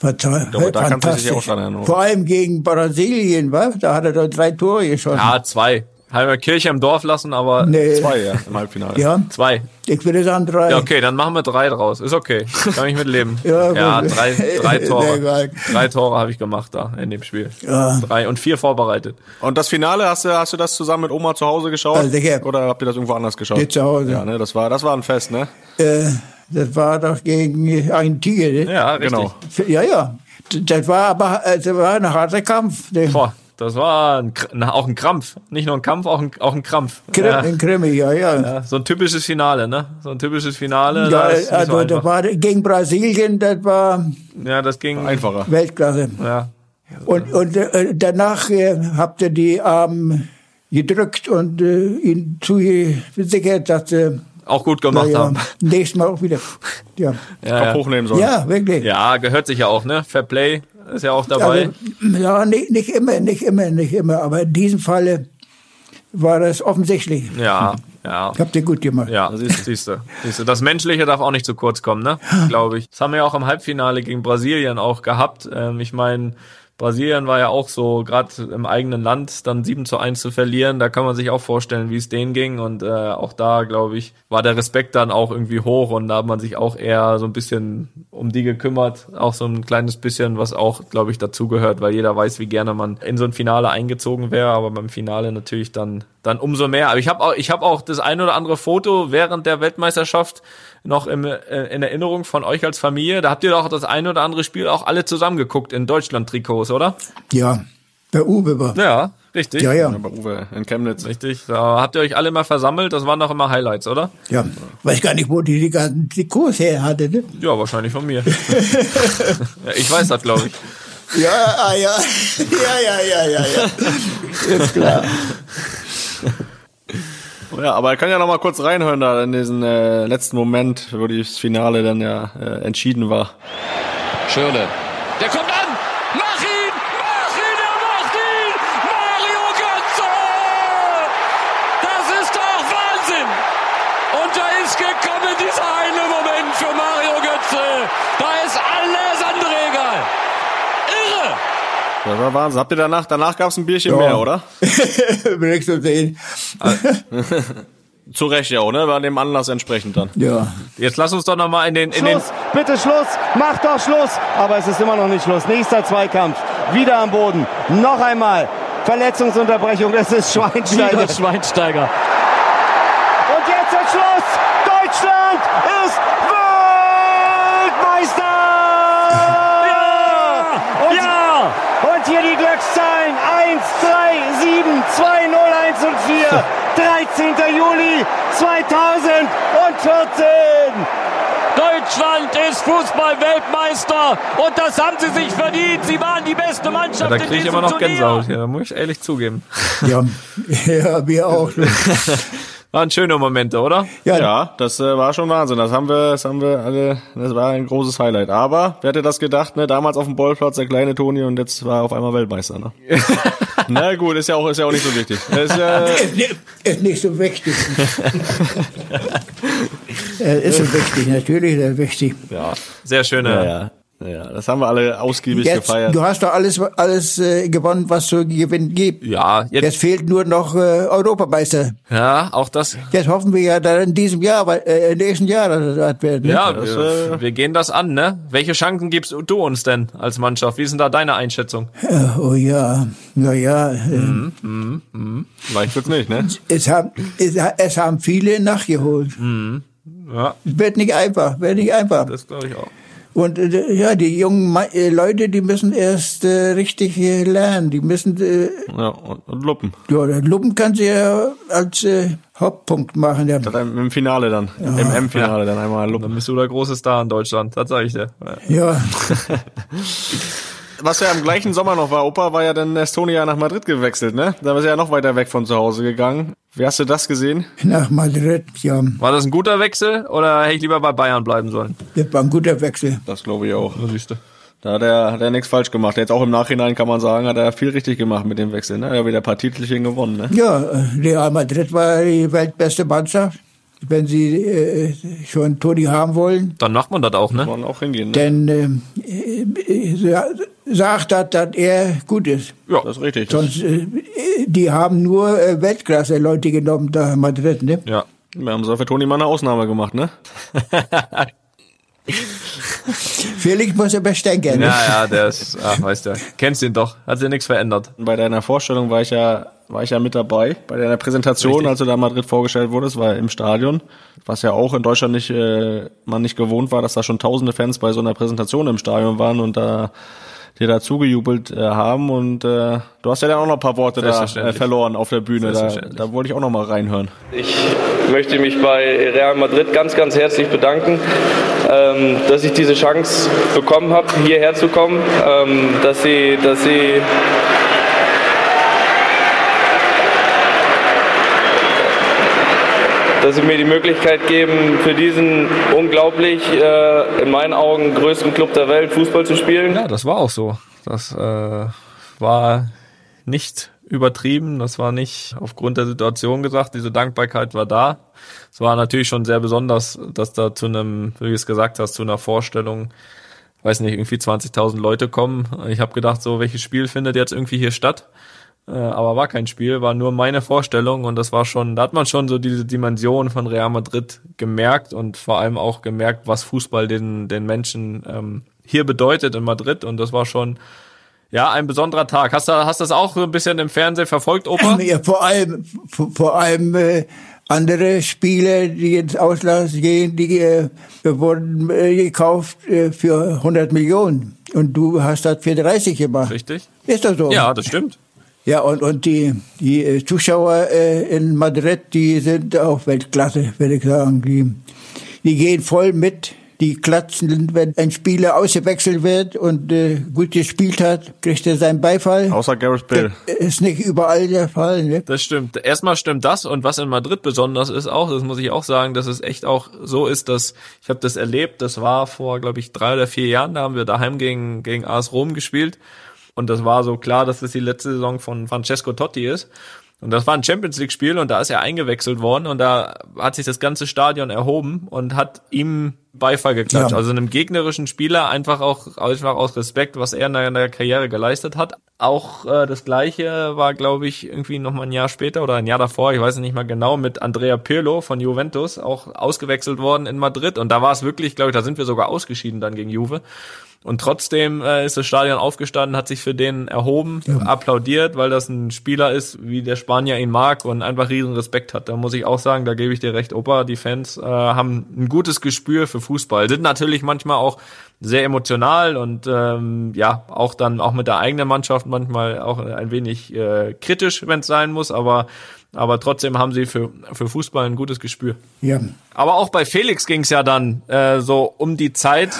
war toll. glaube, da kannst du dich auch fantastisch. dran erinnern. Vor allem gegen Brasilien, wa? Da hat er doch drei Tore geschossen. Ja, zwei. Haben wir Kirche im Dorf lassen, aber nee. Zwei, ja, im Halbfinale. Ja, zwei. ich würde sagen drei. Ja, okay, dann machen wir drei draus. Ist okay. Kann ich mit leben. Ja, ja drei, drei Tore. Drei Tore habe ich gemacht da in dem Spiel. Ja. Drei und vier vorbereitet. Und das Finale, hast du, hast du das zusammen mit Oma zu Hause geschaut? Also sicher. Oder habt ihr das irgendwo anders geschaut? Zu Hause. Ja, ne, das war, das war ein Fest, ne? Äh, das war doch gegen Argentinien. ne? Ja, richtig. Genau. Ja, ja. Das war aber äh, das war ein harter Kampf. Boah, das war ein, Kr- na, auch ein Krampf. Nicht nur ein Kampf, auch ein, auch ein Krampf. Krim, Ja. in Krimi, ja, ja. Ja, so ein typisches Finale, ne? So ein typisches Finale. Ja, da ist nicht also so das einfach. war gegen Brasilien, das war ja, das ging. Einfacher. Weltklasse. Ja. Und, und äh, danach äh, habt ihr die Armen gedrückt und äh, ihnen zugesichert, dass sie Auch gut gemacht ja, haben. nächstes Mal auch wieder. Ja, Ja, Kopf ja. hochnehmen sollen. ja wirklich. ja, gehört sich ja auch, ne? Fair Play ist ja auch dabei. Also, ja, nicht, nicht immer, nicht immer, nicht immer. Aber in diesem Falle war das offensichtlich. Ja, ja. Habt ihr gut gemacht. Ja, siehst, siehst du. Siehst du. Das Menschliche darf auch nicht zu kurz kommen, ne? Glaube ich. Das haben wir ja auch im Halbfinale gegen Brasilien auch gehabt. Ähm, ich meine, Brasilien war ja auch so, gerade im eigenen Land dann 7 zu 1 zu verlieren, da kann man sich auch vorstellen, wie es denen ging. Und äh, auch da, glaube ich, war der Respekt dann auch irgendwie hoch und da hat man sich auch eher so ein bisschen um die gekümmert. Auch so ein kleines bisschen, was auch, glaube ich, dazugehört, weil jeder weiß, wie gerne man in so ein Finale eingezogen wäre, aber beim Finale natürlich dann dann umso mehr. Aber ich habe auch, ich habe auch das ein oder andere Foto während der Weltmeisterschaft noch im, äh, in Erinnerung von euch als Familie. Da habt ihr doch das ein oder andere Spiel auch alle zusammengeguckt in Deutschland-Trikots, oder? Ja, bei Uwe war. Ja, richtig. Ja, ja, Bei Uwe in Chemnitz. Richtig. Da habt ihr euch alle mal versammelt. Das waren doch immer Highlights, oder? ja. Weiß gar nicht, wo die die ganzen Trikots her hatte. Ne? Ja, wahrscheinlich von mir. ja, ich weiß das, glaube ich. Ja, ah, ja, ja, ja, ja, ja, ja. Ist klar. Ja, aber er kann ja noch mal kurz reinhören da in diesen äh, letzten Moment, wo das Finale dann ja äh, entschieden war. Schirle. Der kommt an! Mach ihn! Mach ihn! Er macht ihn! Mario Götze! Das ist doch Wahnsinn! Und da ist gekommen dieser eine Moment für Mario Götze. Da ist alles andere egal. Irre! War Wahnsinn. Habt ihr danach, danach gab's ein Bierchen Ja. mehr, oder? Will ich so sehen. Zu Recht ja auch, ne? War dem Anlass entsprechend dann. Ja. Jetzt lass uns doch noch mal in den, in den Schluss, bitte Schluss, macht doch Schluss. Aber es ist immer noch nicht Schluss. Nächster Zweikampf, wieder am Boden. Noch einmal, Verletzungsunterbrechung, es ist Schweinsteiger. Schweinsteiger. Und jetzt der Schluss, Deutschland ist Weltmeister! Ja! Und, Ja! und hier die Glückszahlen, 1, 3, 7, 2, 0, 1 und 4. 13. Juli 2014. Deutschland ist Fußball-Weltmeister und das haben sie sich verdient. Sie waren die beste Mannschaft ja, da in kriege ich diesem immer noch Turnier. Gänsehaut hier, da muss ich ehrlich zugeben. Ja, ja, wir auch. Waren schöne Momente, oder? Ja, Ja, das äh, war schon Wahnsinn. Das haben wir, das haben wir alle, das war ein großes Highlight. Aber, wer hätte das gedacht, ne? Damals auf dem Ballplatz der kleine Toni und jetzt war er auf einmal Weltmeister, ne? Na gut, ist ja auch, ist ja auch nicht so wichtig. Ist, äh, ist, nicht- ist nicht so wichtig. Äh, ist so wichtig, natürlich ist er wichtig. Ja. Sehr schöne. ja, ja, ja, das haben wir alle ausgiebig Jetzt, gefeiert. du hast doch alles, alles äh, gewonnen, was zu gewinnen gibt. Ja, jetzt, Jetzt fehlt nur noch äh, Europameister. ja, auch das. Jetzt hoffen wir ja dann in diesem Jahr, weil, äh, im nächsten Jahr, dass das wird. Ne? Ja, Das, wir, wir gehen das an, ne? Welche Chancen gibst du uns denn als Mannschaft? Wie ist denn da deine Einschätzung? Äh, Oh ja, na ja. Äh, Leicht wird's nicht, ne? es, haben, es, es haben viele nachgeholt. Ja, Es wird nicht einfach, wird nicht einfach. das glaube ich auch. Und äh, ja, die jungen Ma äh, Leute, die müssen erst äh, richtig äh, lernen. Die müssen, äh, Ja, und, und Luppen. ja, der Luppen kann sie ja als äh, Hauptpunkt machen. Dann Im Finale dann. Im M-Finale dann einmal Dann Luppen. bist du der große Star in Deutschland, das sage ich dir. ja, Was ja im gleichen Sommer noch war, Opa, war ja dann Estonia nach Madrid gewechselt, ne? Da ist er ja noch weiter weg von zu Hause gegangen. Wie hast du das gesehen? nach Madrid, ja. War das ein guter Wechsel oder hätte ich lieber bei Bayern bleiben sollen? Das war ein guter Wechsel. Das glaube ich auch. Das siehst du. Da hat er, hat er nichts falsch gemacht. Jetzt auch im Nachhinein kann man sagen, hat er viel richtig gemacht mit dem Wechsel. Ne? Er hat wieder ein paar Titelchen gewonnen. Ne? Ja, äh, Real Madrid war die weltbeste Mannschaft. Wenn sie äh, schon Toni haben wollen, Dann macht man das auch, ne? Kann man auch hingehen. Ne? denn äh, äh, sa- sagt hat, dass er gut ist. ja, das ist richtig. Das, Sonst, äh, die haben nur äh, Weltklasse-Leute genommen da in Madrid, ne? ja. Wir haben so für Toni mal eine Ausnahme gemacht, ne? Felix muss aber denken. Ja, ja, der ist, ach, weißt du, kennst ihn doch, hat sich nichts verändert. Bei deiner Vorstellung war ich ja, war ich ja mit dabei. Bei deiner Präsentation, Richtig. als du da in Madrid vorgestellt wurdest, war im Stadion. Was ja auch in Deutschland nicht, äh, man nicht gewohnt war, dass da schon tausende Fans bei so einer Präsentation im Stadion waren und da dir da zugejubelt äh, haben und äh, du hast ja dann auch noch ein paar Worte da äh, verloren auf der Bühne. Da, da wollte ich auch noch mal reinhören. Ich möchte mich bei Real Madrid ganz, ganz herzlich bedanken, ähm, dass ich diese Chance bekommen habe, hierher zu kommen, ähm, dass sie, dass sie dass sie mir die Möglichkeit geben, für diesen unglaublich, äh, in meinen Augen, größten Club der Welt Fußball zu spielen. Ja, das war auch so. Das äh, war nicht übertrieben, das war nicht aufgrund der Situation gesagt, diese Dankbarkeit war da. Es war natürlich schon sehr besonders, dass da zu einem, wie du es gesagt hast, zu einer Vorstellung, weiß nicht, irgendwie 20.000 Leute kommen. Ich habe gedacht, so, welches Spiel findet jetzt irgendwie hier statt? Äh, aber war kein Spiel, war nur meine Vorstellung und das war schon, da hat man schon so diese Dimension von Real Madrid gemerkt und vor allem auch gemerkt, was Fußball den, den Menschen ähm, hier bedeutet in Madrid und das war schon ja ein besonderer Tag. Hast du hast das auch so ein bisschen im Fernsehen verfolgt, Opa? Ja, vor allem, vor, vor allem äh, andere Spiele, die ins Ausland gehen, die äh, wurden äh, gekauft äh, für 100 Millionen. Und du hast das für 30 gemacht. Richtig? Ist das so? Ja, das stimmt. Ja, und, und die, die äh, Zuschauer äh, in Madrid, die sind auch Weltklasse, würde ich sagen. Die, die gehen voll mit. Die klatschen, wenn ein Spieler ausgewechselt wird und äh, gut gespielt hat, kriegt er seinen Beifall. Außer Gareth Bale. Ist nicht überall der Fall. Ne? Das stimmt. Erstmal stimmt das und was in Madrid besonders ist auch, das muss ich auch sagen, dass es echt auch so ist, dass ich habe das erlebt, das war vor, glaube ich, drei oder vier Jahren, da haben wir daheim gegen, gegen AS Rom gespielt und das war so klar, dass das die letzte Saison von Francesco Totti ist. Und das war ein Champions League Spiel und da ist er eingewechselt worden und da hat sich das ganze Stadion erhoben und hat ihm Beifall geklatscht. Ja. Also einem gegnerischen Spieler einfach auch einfach aus Respekt, was er in der, Karriere geleistet hat. Auch äh, das gleiche war, glaube ich, irgendwie noch mal ein Jahr später oder ein Jahr davor, ich weiß nicht mal genau, mit Andrea Pirlo von Juventus auch ausgewechselt worden in Madrid und da war es wirklich, glaube ich, da sind wir sogar ausgeschieden dann gegen Juve. Und trotzdem äh, ist das Stadion aufgestanden, hat sich für den erhoben, applaudiert, weil das ein Spieler ist, wie der Spanier ihn mag und einfach riesen Respekt hat. Da muss ich auch sagen, da gebe ich dir recht, Opa, die Fans äh, haben ein gutes Gespür für Fußball, sind natürlich manchmal auch sehr emotional und ähm, ja, auch dann auch mit der eigenen Mannschaft manchmal auch ein wenig äh, kritisch, wenn es sein muss, aber aber trotzdem haben sie für, für Fußball ein gutes Gespür. Ja. Aber auch bei Felix ging es ja dann äh, so um die Zeit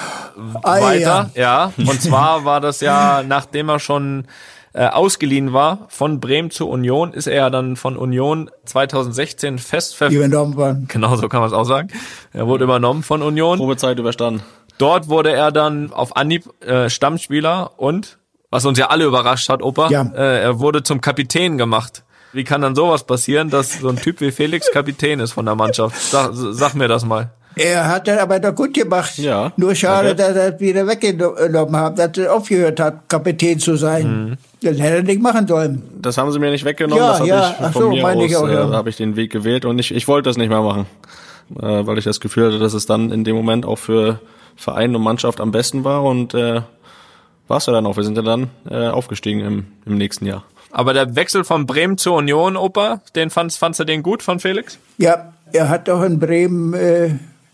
Ah, weiter. Ja. Und zwar war das ja, nachdem er schon äh, ausgeliehen war von Bremen zu Union, ist er ja dann von Union 2016 fest ver Übernommen worden. Genau so kann man es auch sagen. Er wurde übernommen von Union. Probezeit überstanden. Dort wurde er dann auf Anhieb äh, Stammspieler und, was uns ja alle überrascht hat, Opa, Ja. äh, er wurde zum Kapitän gemacht. Wie kann dann sowas passieren, dass so ein Typ wie Felix Kapitän ist von der Mannschaft? Sag, sag mir das mal. Er hat das aber doch gut gemacht. Ja. Nur schade, Danke. dass er es wieder weggenommen hat, dass er aufgehört hat, Kapitän zu sein. Das hätte er nicht machen sollen. Das haben sie mir nicht weggenommen. Ja, das habe ja, ich ach so, meine ich auch, äh, ja. habe ich den Weg gewählt und ich, ich wollte das nicht mehr machen, äh, weil ich das Gefühl hatte, dass es dann in dem Moment auch für Verein und Mannschaft am besten war und äh, war es ja dann auch. Wir sind ja dann äh, aufgestiegen im, im nächsten Jahr. Aber der Wechsel von Bremen zur Union, Opa, den fandst, fandst du den gut von Felix? Ja, er hat doch in Bremen äh,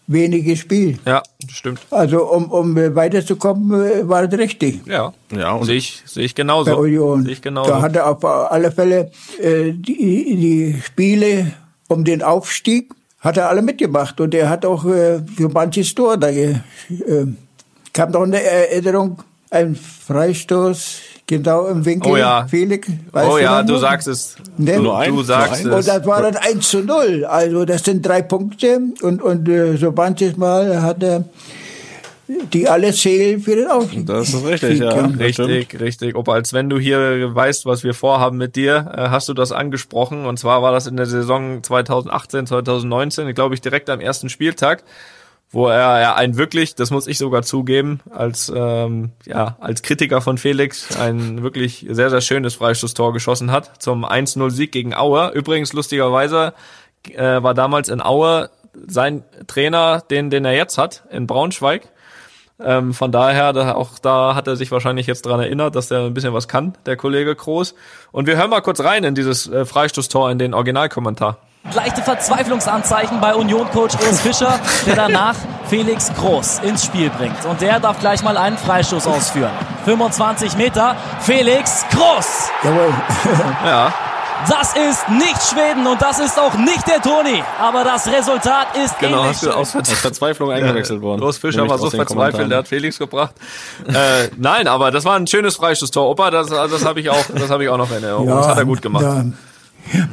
wenig gespielt. Ja, stimmt. Also um, um weiterzukommen, äh, war das richtig. Ja, Ja, und sehe ich, sehe ich Bei genauso. Union. Sehe ich genauso. Da hat er auf alle Fälle äh, die, die Spiele um den Aufstieg hat er alle mitgemacht und er hat auch äh, für manches Tor da äh, kam doch eine Erinnerung, ein Freistoß genau im Winkel. Oh ja. Felix, weißt oh ja, du sagst es. Ne? Du, Nur ein- du nur sagst ein. Und es. das war dann 1 zu 0. Also das sind drei Punkte und, und äh, so manches Mal hat er die alle zählen für den Aufstieg. Das ist richtig, ja. Richtig, richtig. Opa, als wenn du hier weißt, was wir vorhaben mit dir, äh, hast du das angesprochen. Und zwar war das in der Saison 2018, 2019, glaube ich, direkt am ersten Spieltag, wo er ja ein wirklich, das muss ich sogar zugeben, als ähm, ja als Kritiker von Felix ein wirklich sehr sehr schönes Freistoßtor geschossen hat zum 1-0 Sieg gegen Aue. Übrigens lustigerweise äh, war damals in Aue sein Trainer, den den er jetzt hat in Braunschweig. Ähm, von daher, da, auch da hat er sich wahrscheinlich jetzt dran erinnert, dass der ein bisschen was kann, der Kollege Groß. Und wir hören mal kurz rein in dieses äh, Freistoßtor, in den Originalkommentar. Leichte Verzweiflungsanzeichen bei Union-Coach Urs Fischer, der danach Felix Groß ins Spiel bringt. Und der darf gleich mal einen Freistoß ausführen. 25 Meter, Felix Groß. Jawohl. Ja, Das ist nicht Schweden und das ist auch nicht der Toni. Aber das Resultat ist genau, ähnlich hast du schön. aus Aus Verzweiflung eingewechselt worden. Groß Fischer Nämlich war so verzweifelt, der hat Felix gebracht. äh, nein, aber das war ein schönes Freistoßtor. Opa, das, das habe ich auch, das habe ich auch noch in Erinnerung. das hat er gut gemacht. Ja,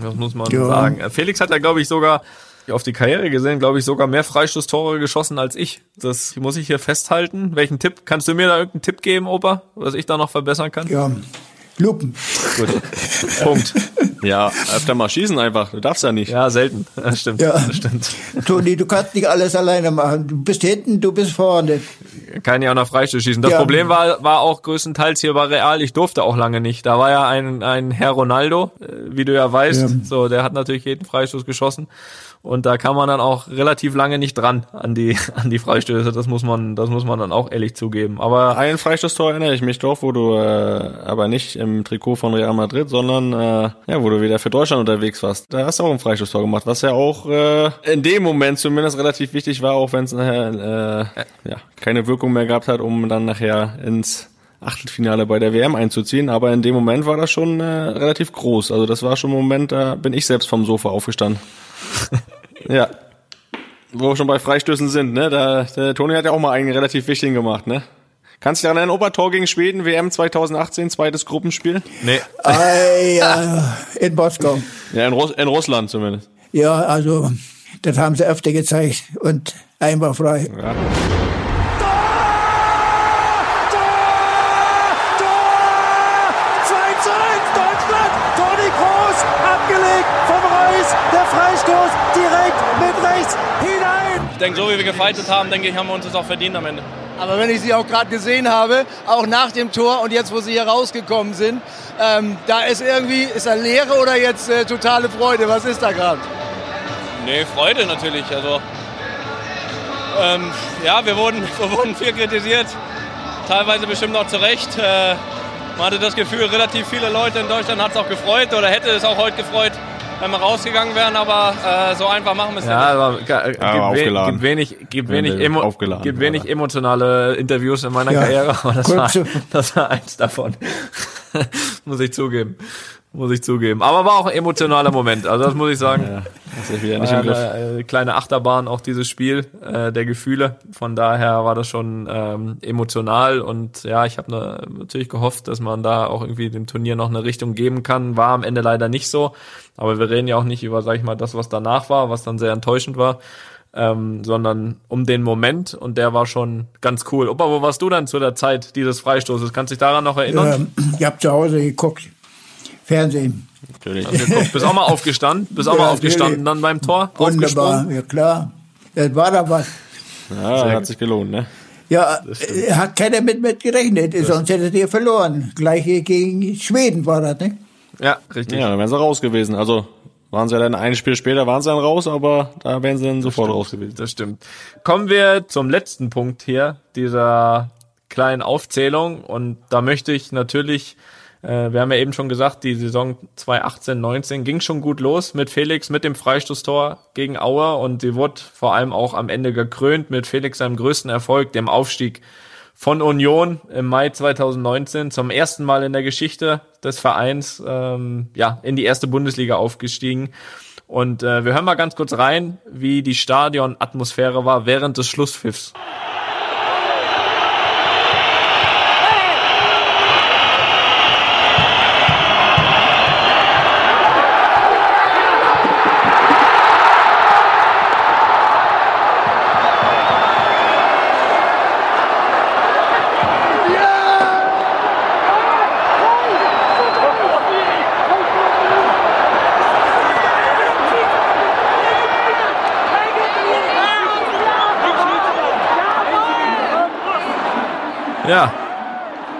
Das muss man Ja. sagen. Äh, Felix hat ja, glaube ich, sogar auf die Karriere gesehen, glaube ich, sogar mehr Freistoßtore geschossen als ich. Das muss ich hier festhalten. Welchen Tipp? Kannst du mir da irgendeinen Tipp geben, Opa, was ich da noch verbessern kann? ja. Lupen. Gut. Punkt. Ja, öfter mal schießen einfach. Du darfst ja nicht. Ja, selten. Das stimmt. Ja. Das stimmt. Toni, du kannst nicht alles alleine machen. Du bist hinten, du bist vorne. Kann ja auch nach Freistoß schießen. Das Ja. Problem war, war auch größtenteils hier bei Real. Ich durfte auch lange nicht. Da war ja ein, ein Herr Ronaldo, äh, wie du ja weißt. Ja. So, der hat natürlich jeden Freistoß geschossen. Und da kann man dann auch relativ lange nicht dran an die, an die Freistöße. Das muss man, das muss man dann auch ehrlich zugeben. Aber Ein Freistoßtor erinnere ich mich doch, wo du äh, aber nicht im Trikot von Real Madrid, sondern äh, ja, wo du wieder für Deutschland unterwegs warst. Da hast du auch ein Freistoßtor gemacht, was ja auch äh, in dem Moment zumindest relativ wichtig war, auch wenn es nachher äh, ja, keine Wirkung mehr gehabt hat, um dann nachher ins Achtelfinale bei der WM einzuziehen. Aber in dem Moment war das schon äh, relativ groß. Also das war schon ein Moment, da bin ich selbst vom Sofa aufgestanden. ja. Wo wir schon bei Freistößen sind, ne? Da, der Toni hat ja auch mal einen relativ wichtigen gemacht, ne? Kannst du dich daran erinnern, Obertor gegen Schweden, WM 2018, zweites Gruppenspiel? nee. Ah, ja, in Moskau. Ja, in, Russ in Russland zumindest. Ja, also, das haben sie öfter gezeigt und einwandfrei. Ja. Tor! 2 zu 1 Deutschland! Toni Kroos abgelegt vom Reus. Der Freistoß direkt mit rechts hinein. Ich denke, so wie wir gefightet haben, denke ich, haben wir uns das auch verdient am Ende. Aber wenn ich sie auch gerade gesehen habe, auch nach dem Tor und jetzt, wo sie hier rausgekommen sind, ähm, da ist irgendwie, ist da Leere oder jetzt äh, totale Freude? Was ist da gerade? Nee, Freude natürlich. Also, ähm, ja, wir wurden, wir wurden viel kritisiert, teilweise bestimmt auch zu Recht. Äh, man hatte das Gefühl, relativ viele Leute in Deutschland hat es auch gefreut oder hätte es auch heute gefreut, wenn wir rausgegangen wären, aber äh, so einfach machen wir es Ja, ja, aber, ga- gibt, aber aufgeladen. gibt wenig, gibt wenig, emo aufgeladen, gibt wenig emotionale Interviews in meiner Ja. Karriere, aber das war, das war eins davon. muss ich zugeben. Muss ich zugeben. Aber war auch ein emotionaler Moment. Also das muss ich sagen. Ja, das ist wieder nicht im Griff. eine äh, kleine Achterbahn, auch dieses Spiel äh, der Gefühle. Von daher war das schon ähm, emotional und ja, ich habe ne, natürlich gehofft, dass man da auch irgendwie dem Turnier noch eine Richtung geben kann. War am Ende leider nicht so. Aber wir reden ja auch nicht über, sag ich mal, das, was danach war, was dann sehr enttäuschend war, ähm, sondern um den Moment und der war schon ganz cool. Opa, wo warst du dann zu der Zeit dieses Freistoßes? Kannst du dich daran noch erinnern? Ähm, ich habe zu Hause geguckt. Fernsehen. Natürlich. Also, guck, bist auch mal aufgestanden, bist auch mal Ja, aufgestanden natürlich. dann beim Tor, Wunderbar, ja klar. Das war da was. Ja, hat sich gelohnt, ne? Ja, äh, hat keiner mit, mit gerechnet, sonst hättet ihr verloren. Gleiche gegen Schweden war das, ne? Ja, richtig. Ja, dann wären sie raus gewesen. Also waren sie ja dann ein Spiel später, waren sie dann raus, aber da wären sie dann sofort raus gewesen. Das stimmt. Kommen wir zum letzten Punkt hier dieser kleinen Aufzählung und da möchte ich natürlich Äh, wir haben ja eben schon gesagt, die Saison 2018-19 ging schon gut los mit Felix, mit dem Freistoßtor gegen Auer und sie wurde vor allem auch am Ende gekrönt mit Felix seinem größten Erfolg, dem Aufstieg von Union im Mai 2019 zum ersten Mal in der Geschichte des Vereins ähm, ja in die erste Bundesliga aufgestiegen. Und äh, wir hören mal ganz kurz rein, wie die Stadionatmosphäre war während des Schlusspfiffs.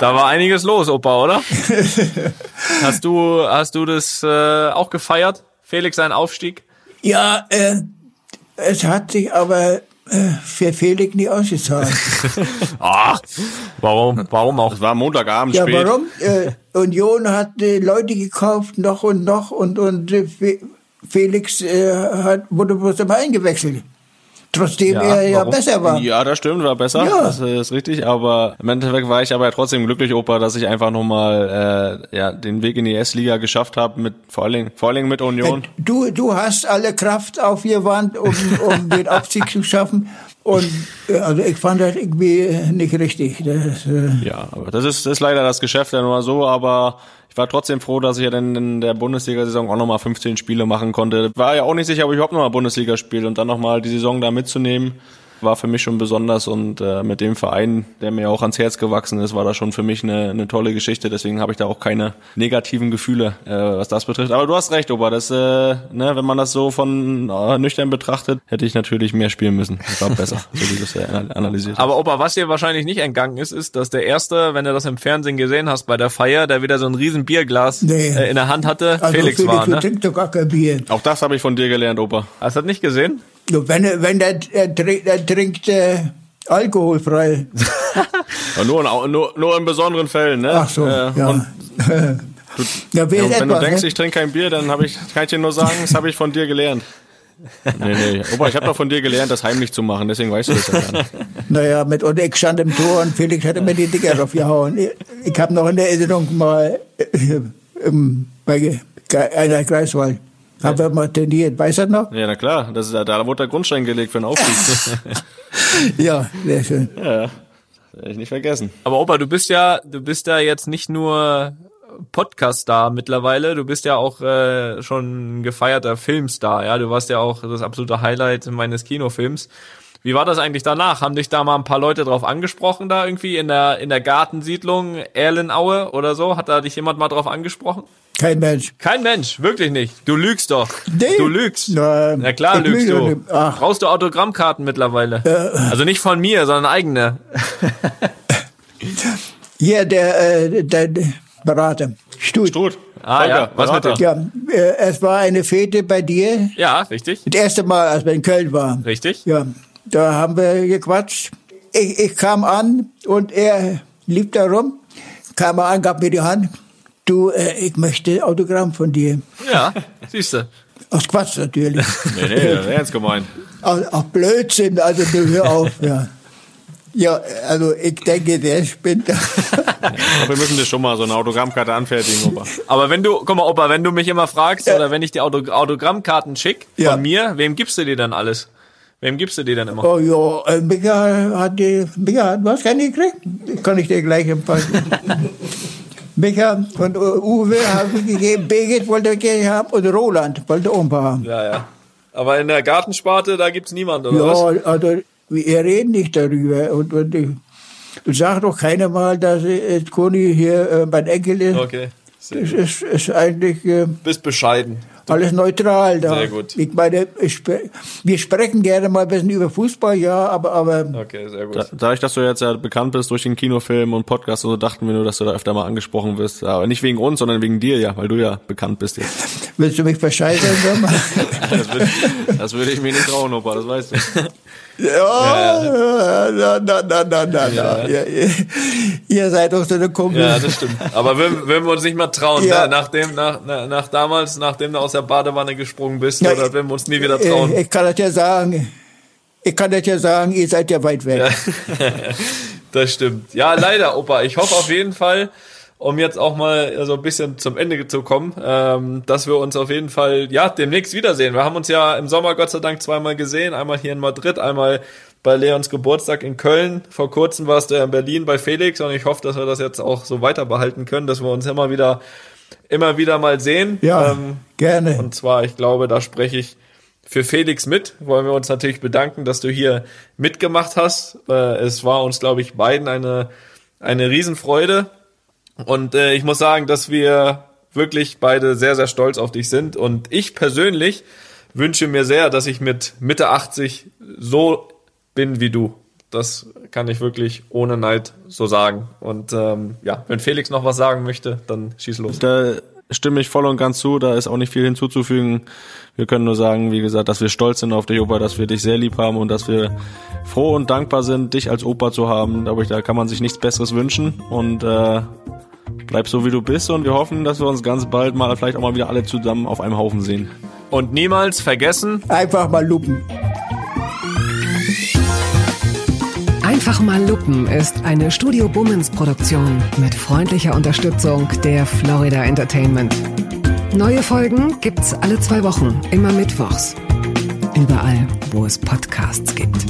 Da war einiges los, Opa, oder? hast du, hast du das äh, auch gefeiert? Felix seinen Aufstieg? Ja, äh, es hat sich aber äh, für Felix nie ausgezahlt. Ach, warum? Warum auch? Es war Montagabend ja, spät. warum? Äh, Union hat äh, Leute gekauft, noch und noch, und, und äh, Fe- Felix äh, hat, wurde bloß immer eingewechselt. Trotzdem er ja warum? besser war. Ja, das stimmt, war besser. Ja. Das ist richtig. Aber im Endeffekt war ich aber ja trotzdem glücklich, Opa, dass ich einfach nochmal äh, ja, den Weg in die S-Liga geschafft habe, mit vor allen, Dingen- vor allen Dingen mit Union. Du, du hast alle Kraft aufgewandt, um, um den Aufstieg zu schaffen. Und äh, also ich fand das irgendwie nicht richtig. Das, äh, Ja, aber das ist, das ist leider das Geschäft ja nur so, aber ich war trotzdem froh, dass ich ja dann in der Bundesliga-Saison auch nochmal 15 Spiele machen konnte. War ja auch nicht sicher, ob ich überhaupt nochmal Bundesliga spiele und dann nochmal die Saison da mitzunehmen, war für mich schon besonders und äh, mit dem Verein, der mir auch ans Herz gewachsen ist, war das schon für mich eine, eine tolle Geschichte. Deswegen habe ich da auch keine negativen Gefühle, äh, was das betrifft. Aber du hast recht, Opa, das, äh, ne, wenn man das so von äh, nüchtern betrachtet, hätte ich natürlich mehr spielen müssen. Das war besser, so wie du es analysiert hast. Aber Opa, was dir wahrscheinlich nicht entgangen ist, ist, dass der Erste, wenn du das im Fernsehen gesehen hast bei der Feier, der wieder so ein riesen Bierglas Nee. äh, in der Hand hatte, also Felix, war, du ne? Auch das habe ich von dir gelernt, Opa. Hast du das nicht gesehen? Wenn, wenn der, er trinkt, er trinkt äh, alkoholfrei. Ja, nur, in, nur, nur in besonderen Fällen, ne? Ach so, Äh, ja. Und, ja, wenn du etwas, denkst, ne? ich trinke kein Bier, dann hab ich, kann ich dir nur sagen, das habe ich von dir gelernt. Nee, nee. Opa, ich habe doch von dir gelernt, das heimlich zu machen, deswegen weißt du das ja gar nicht. Naja, mit, und ich stand im Tor und Felix hat immer die Dinger draufgehauen. Ich, ich habe noch in der Erinnerung mal äh, bei einer Greifswald, haben wir mal trainiert, du das noch? Ja, na klar, das ist, ja- da wurde der Grundstein gelegt für den Aufstieg. Ja, sehr schön. ja, das werde ich nicht vergessen. Aber Opa, du bist ja, du bist ja jetzt nicht nur Podcast-Star mittlerweile, du bist ja auch äh, schon ein gefeierter Filmstar, ja. Du warst ja auch das absolute Highlight meines Kinofilms. Wie war das eigentlich danach? Haben dich da mal ein paar Leute drauf angesprochen, da irgendwie in der, in der Gartensiedlung Erlenaue oder so? Hat da dich jemand mal drauf angesprochen? Kein Mensch. Kein Mensch, wirklich nicht. Du lügst doch. Nee. Du lügst. Na, Na klar ich lügst du. Brauchst du Autogrammkarten mittlerweile? Also nicht von mir, sondern eigene. Hier, der, äh, der Berater, Stut. Stut. Ah ja, was mit Berater. dem? Ja, äh, es war eine Fete bei dir, Ja, richtig. das erste Mal, als wir in Köln waren. Richtig. Ja, da haben wir gequatscht. Ich, ich kam an und er lief da rum, kam an, gab mir die Hand. Du, äh, ich möchte Autogramm von dir. Ja, siehst du. Aus Quatsch natürlich. Nee, nee, ernst gemeint. Aus, aus Blödsinn, also du hör auf, ja. Ja, also ich denke, der spinnt. Wir müssen dir schon mal so eine Autogrammkarte anfertigen, Opa. Aber wenn du, guck mal, Opa, wenn du mich immer fragst oder wenn ich dir Auto, Autogrammkarten schick von Ja. mir, wem gibst du dir dann alles? Wem gibst du dir dann immer? Oh ja, äh, Micha hat die, Micha hat was kann ich gekriegt? Kann ich dir gleich empfangen. Micha und Uwe habe ich gegeben, Birgit wollte ich haben und Roland wollte paar haben. Ja, ja. Aber in der Gartensparte, da gibt's niemand, oder Ja, was? also wir reden nicht darüber. Und, und ich, sag doch keiner mal, dass äh, Conny hier äh, mein Enkel ist. Okay. Es gut. ist, ist eigentlich äh, Bist bescheiden. Alles neutral da. Sehr gut. Ich meine, ich, spre- wir sprechen gerne mal ein bisschen über Fußball, ja, aber, aber Okay, sehr gut. Da, dadurch, dass du jetzt ja bekannt bist durch den Kinofilm und Podcast, so dachten wir nur, dass du da öfter mal angesprochen wirst. Aber nicht wegen uns, sondern wegen dir ja, weil du ja bekannt bist jetzt. willst du mich mal? Das würde, das würde ich mir nicht trauen, Opa, das weißt du. Ja, na, na, na, na, na, na. Ihr, ihr, ihr seid doch so eine Kumpel. Ja, das stimmt. Aber wenn, wenn wir uns nicht mehr trauen, Ja. ne? nachdem, nach, nach, damals, nachdem du aus der Badewanne gesprungen bist, Ja, oder wenn wir uns nie wieder trauen. Äh, Ich kann das ja sagen. Ich kann das ja sagen, ihr seid ja weit weg. Ja. das stimmt. Ja, leider, Opa. Ich hoffe auf jeden Fall, um jetzt auch mal so ein bisschen zum Ende zu kommen, ähm, dass wir uns auf jeden Fall, ja, demnächst wiedersehen. Wir haben uns ja im Sommer Gott sei Dank zweimal gesehen. Einmal hier in Madrid, einmal bei Leons Geburtstag in Köln. Vor kurzem warst du ja in Berlin bei Felix und ich hoffe, dass wir das jetzt auch so weiter behalten können, dass wir uns immer wieder, immer wieder mal sehen. Ja, Ähm, gerne. und zwar, ich glaube, da spreche ich für Felix mit. Wollen wir uns natürlich bedanken, dass du hier mitgemacht hast. Äh, es war uns, glaube ich, beiden eine, eine Riesenfreude. Und äh, ich muss sagen, dass wir wirklich beide sehr, sehr stolz auf dich sind. Und ich persönlich wünsche mir sehr, dass ich mit Mitte 80 so bin wie du. Das kann ich wirklich ohne Neid so sagen. Und ähm, ja, wenn Felix noch was sagen möchte, dann schieß los. Da stimme ich voll und ganz zu, da ist auch nicht viel hinzuzufügen. Wir können nur sagen, wie gesagt, dass wir stolz sind auf dich, Opa, dass wir dich sehr lieb haben und dass wir froh und dankbar sind, dich als Opa zu haben. Aber da kann man sich nichts Besseres wünschen und äh, bleib so, wie du bist und wir hoffen, dass wir uns ganz bald mal vielleicht auch mal wieder alle zusammen auf einem Haufen sehen. Und niemals vergessen, Einfach mal lupen. Einfach mal Lupen ist eine Studio Bummens Produktion mit freundlicher Unterstützung der Florida Entertainment. Neue Folgen gibt's alle zwei Wochen, immer mittwochs. Überall, wo es Podcasts gibt.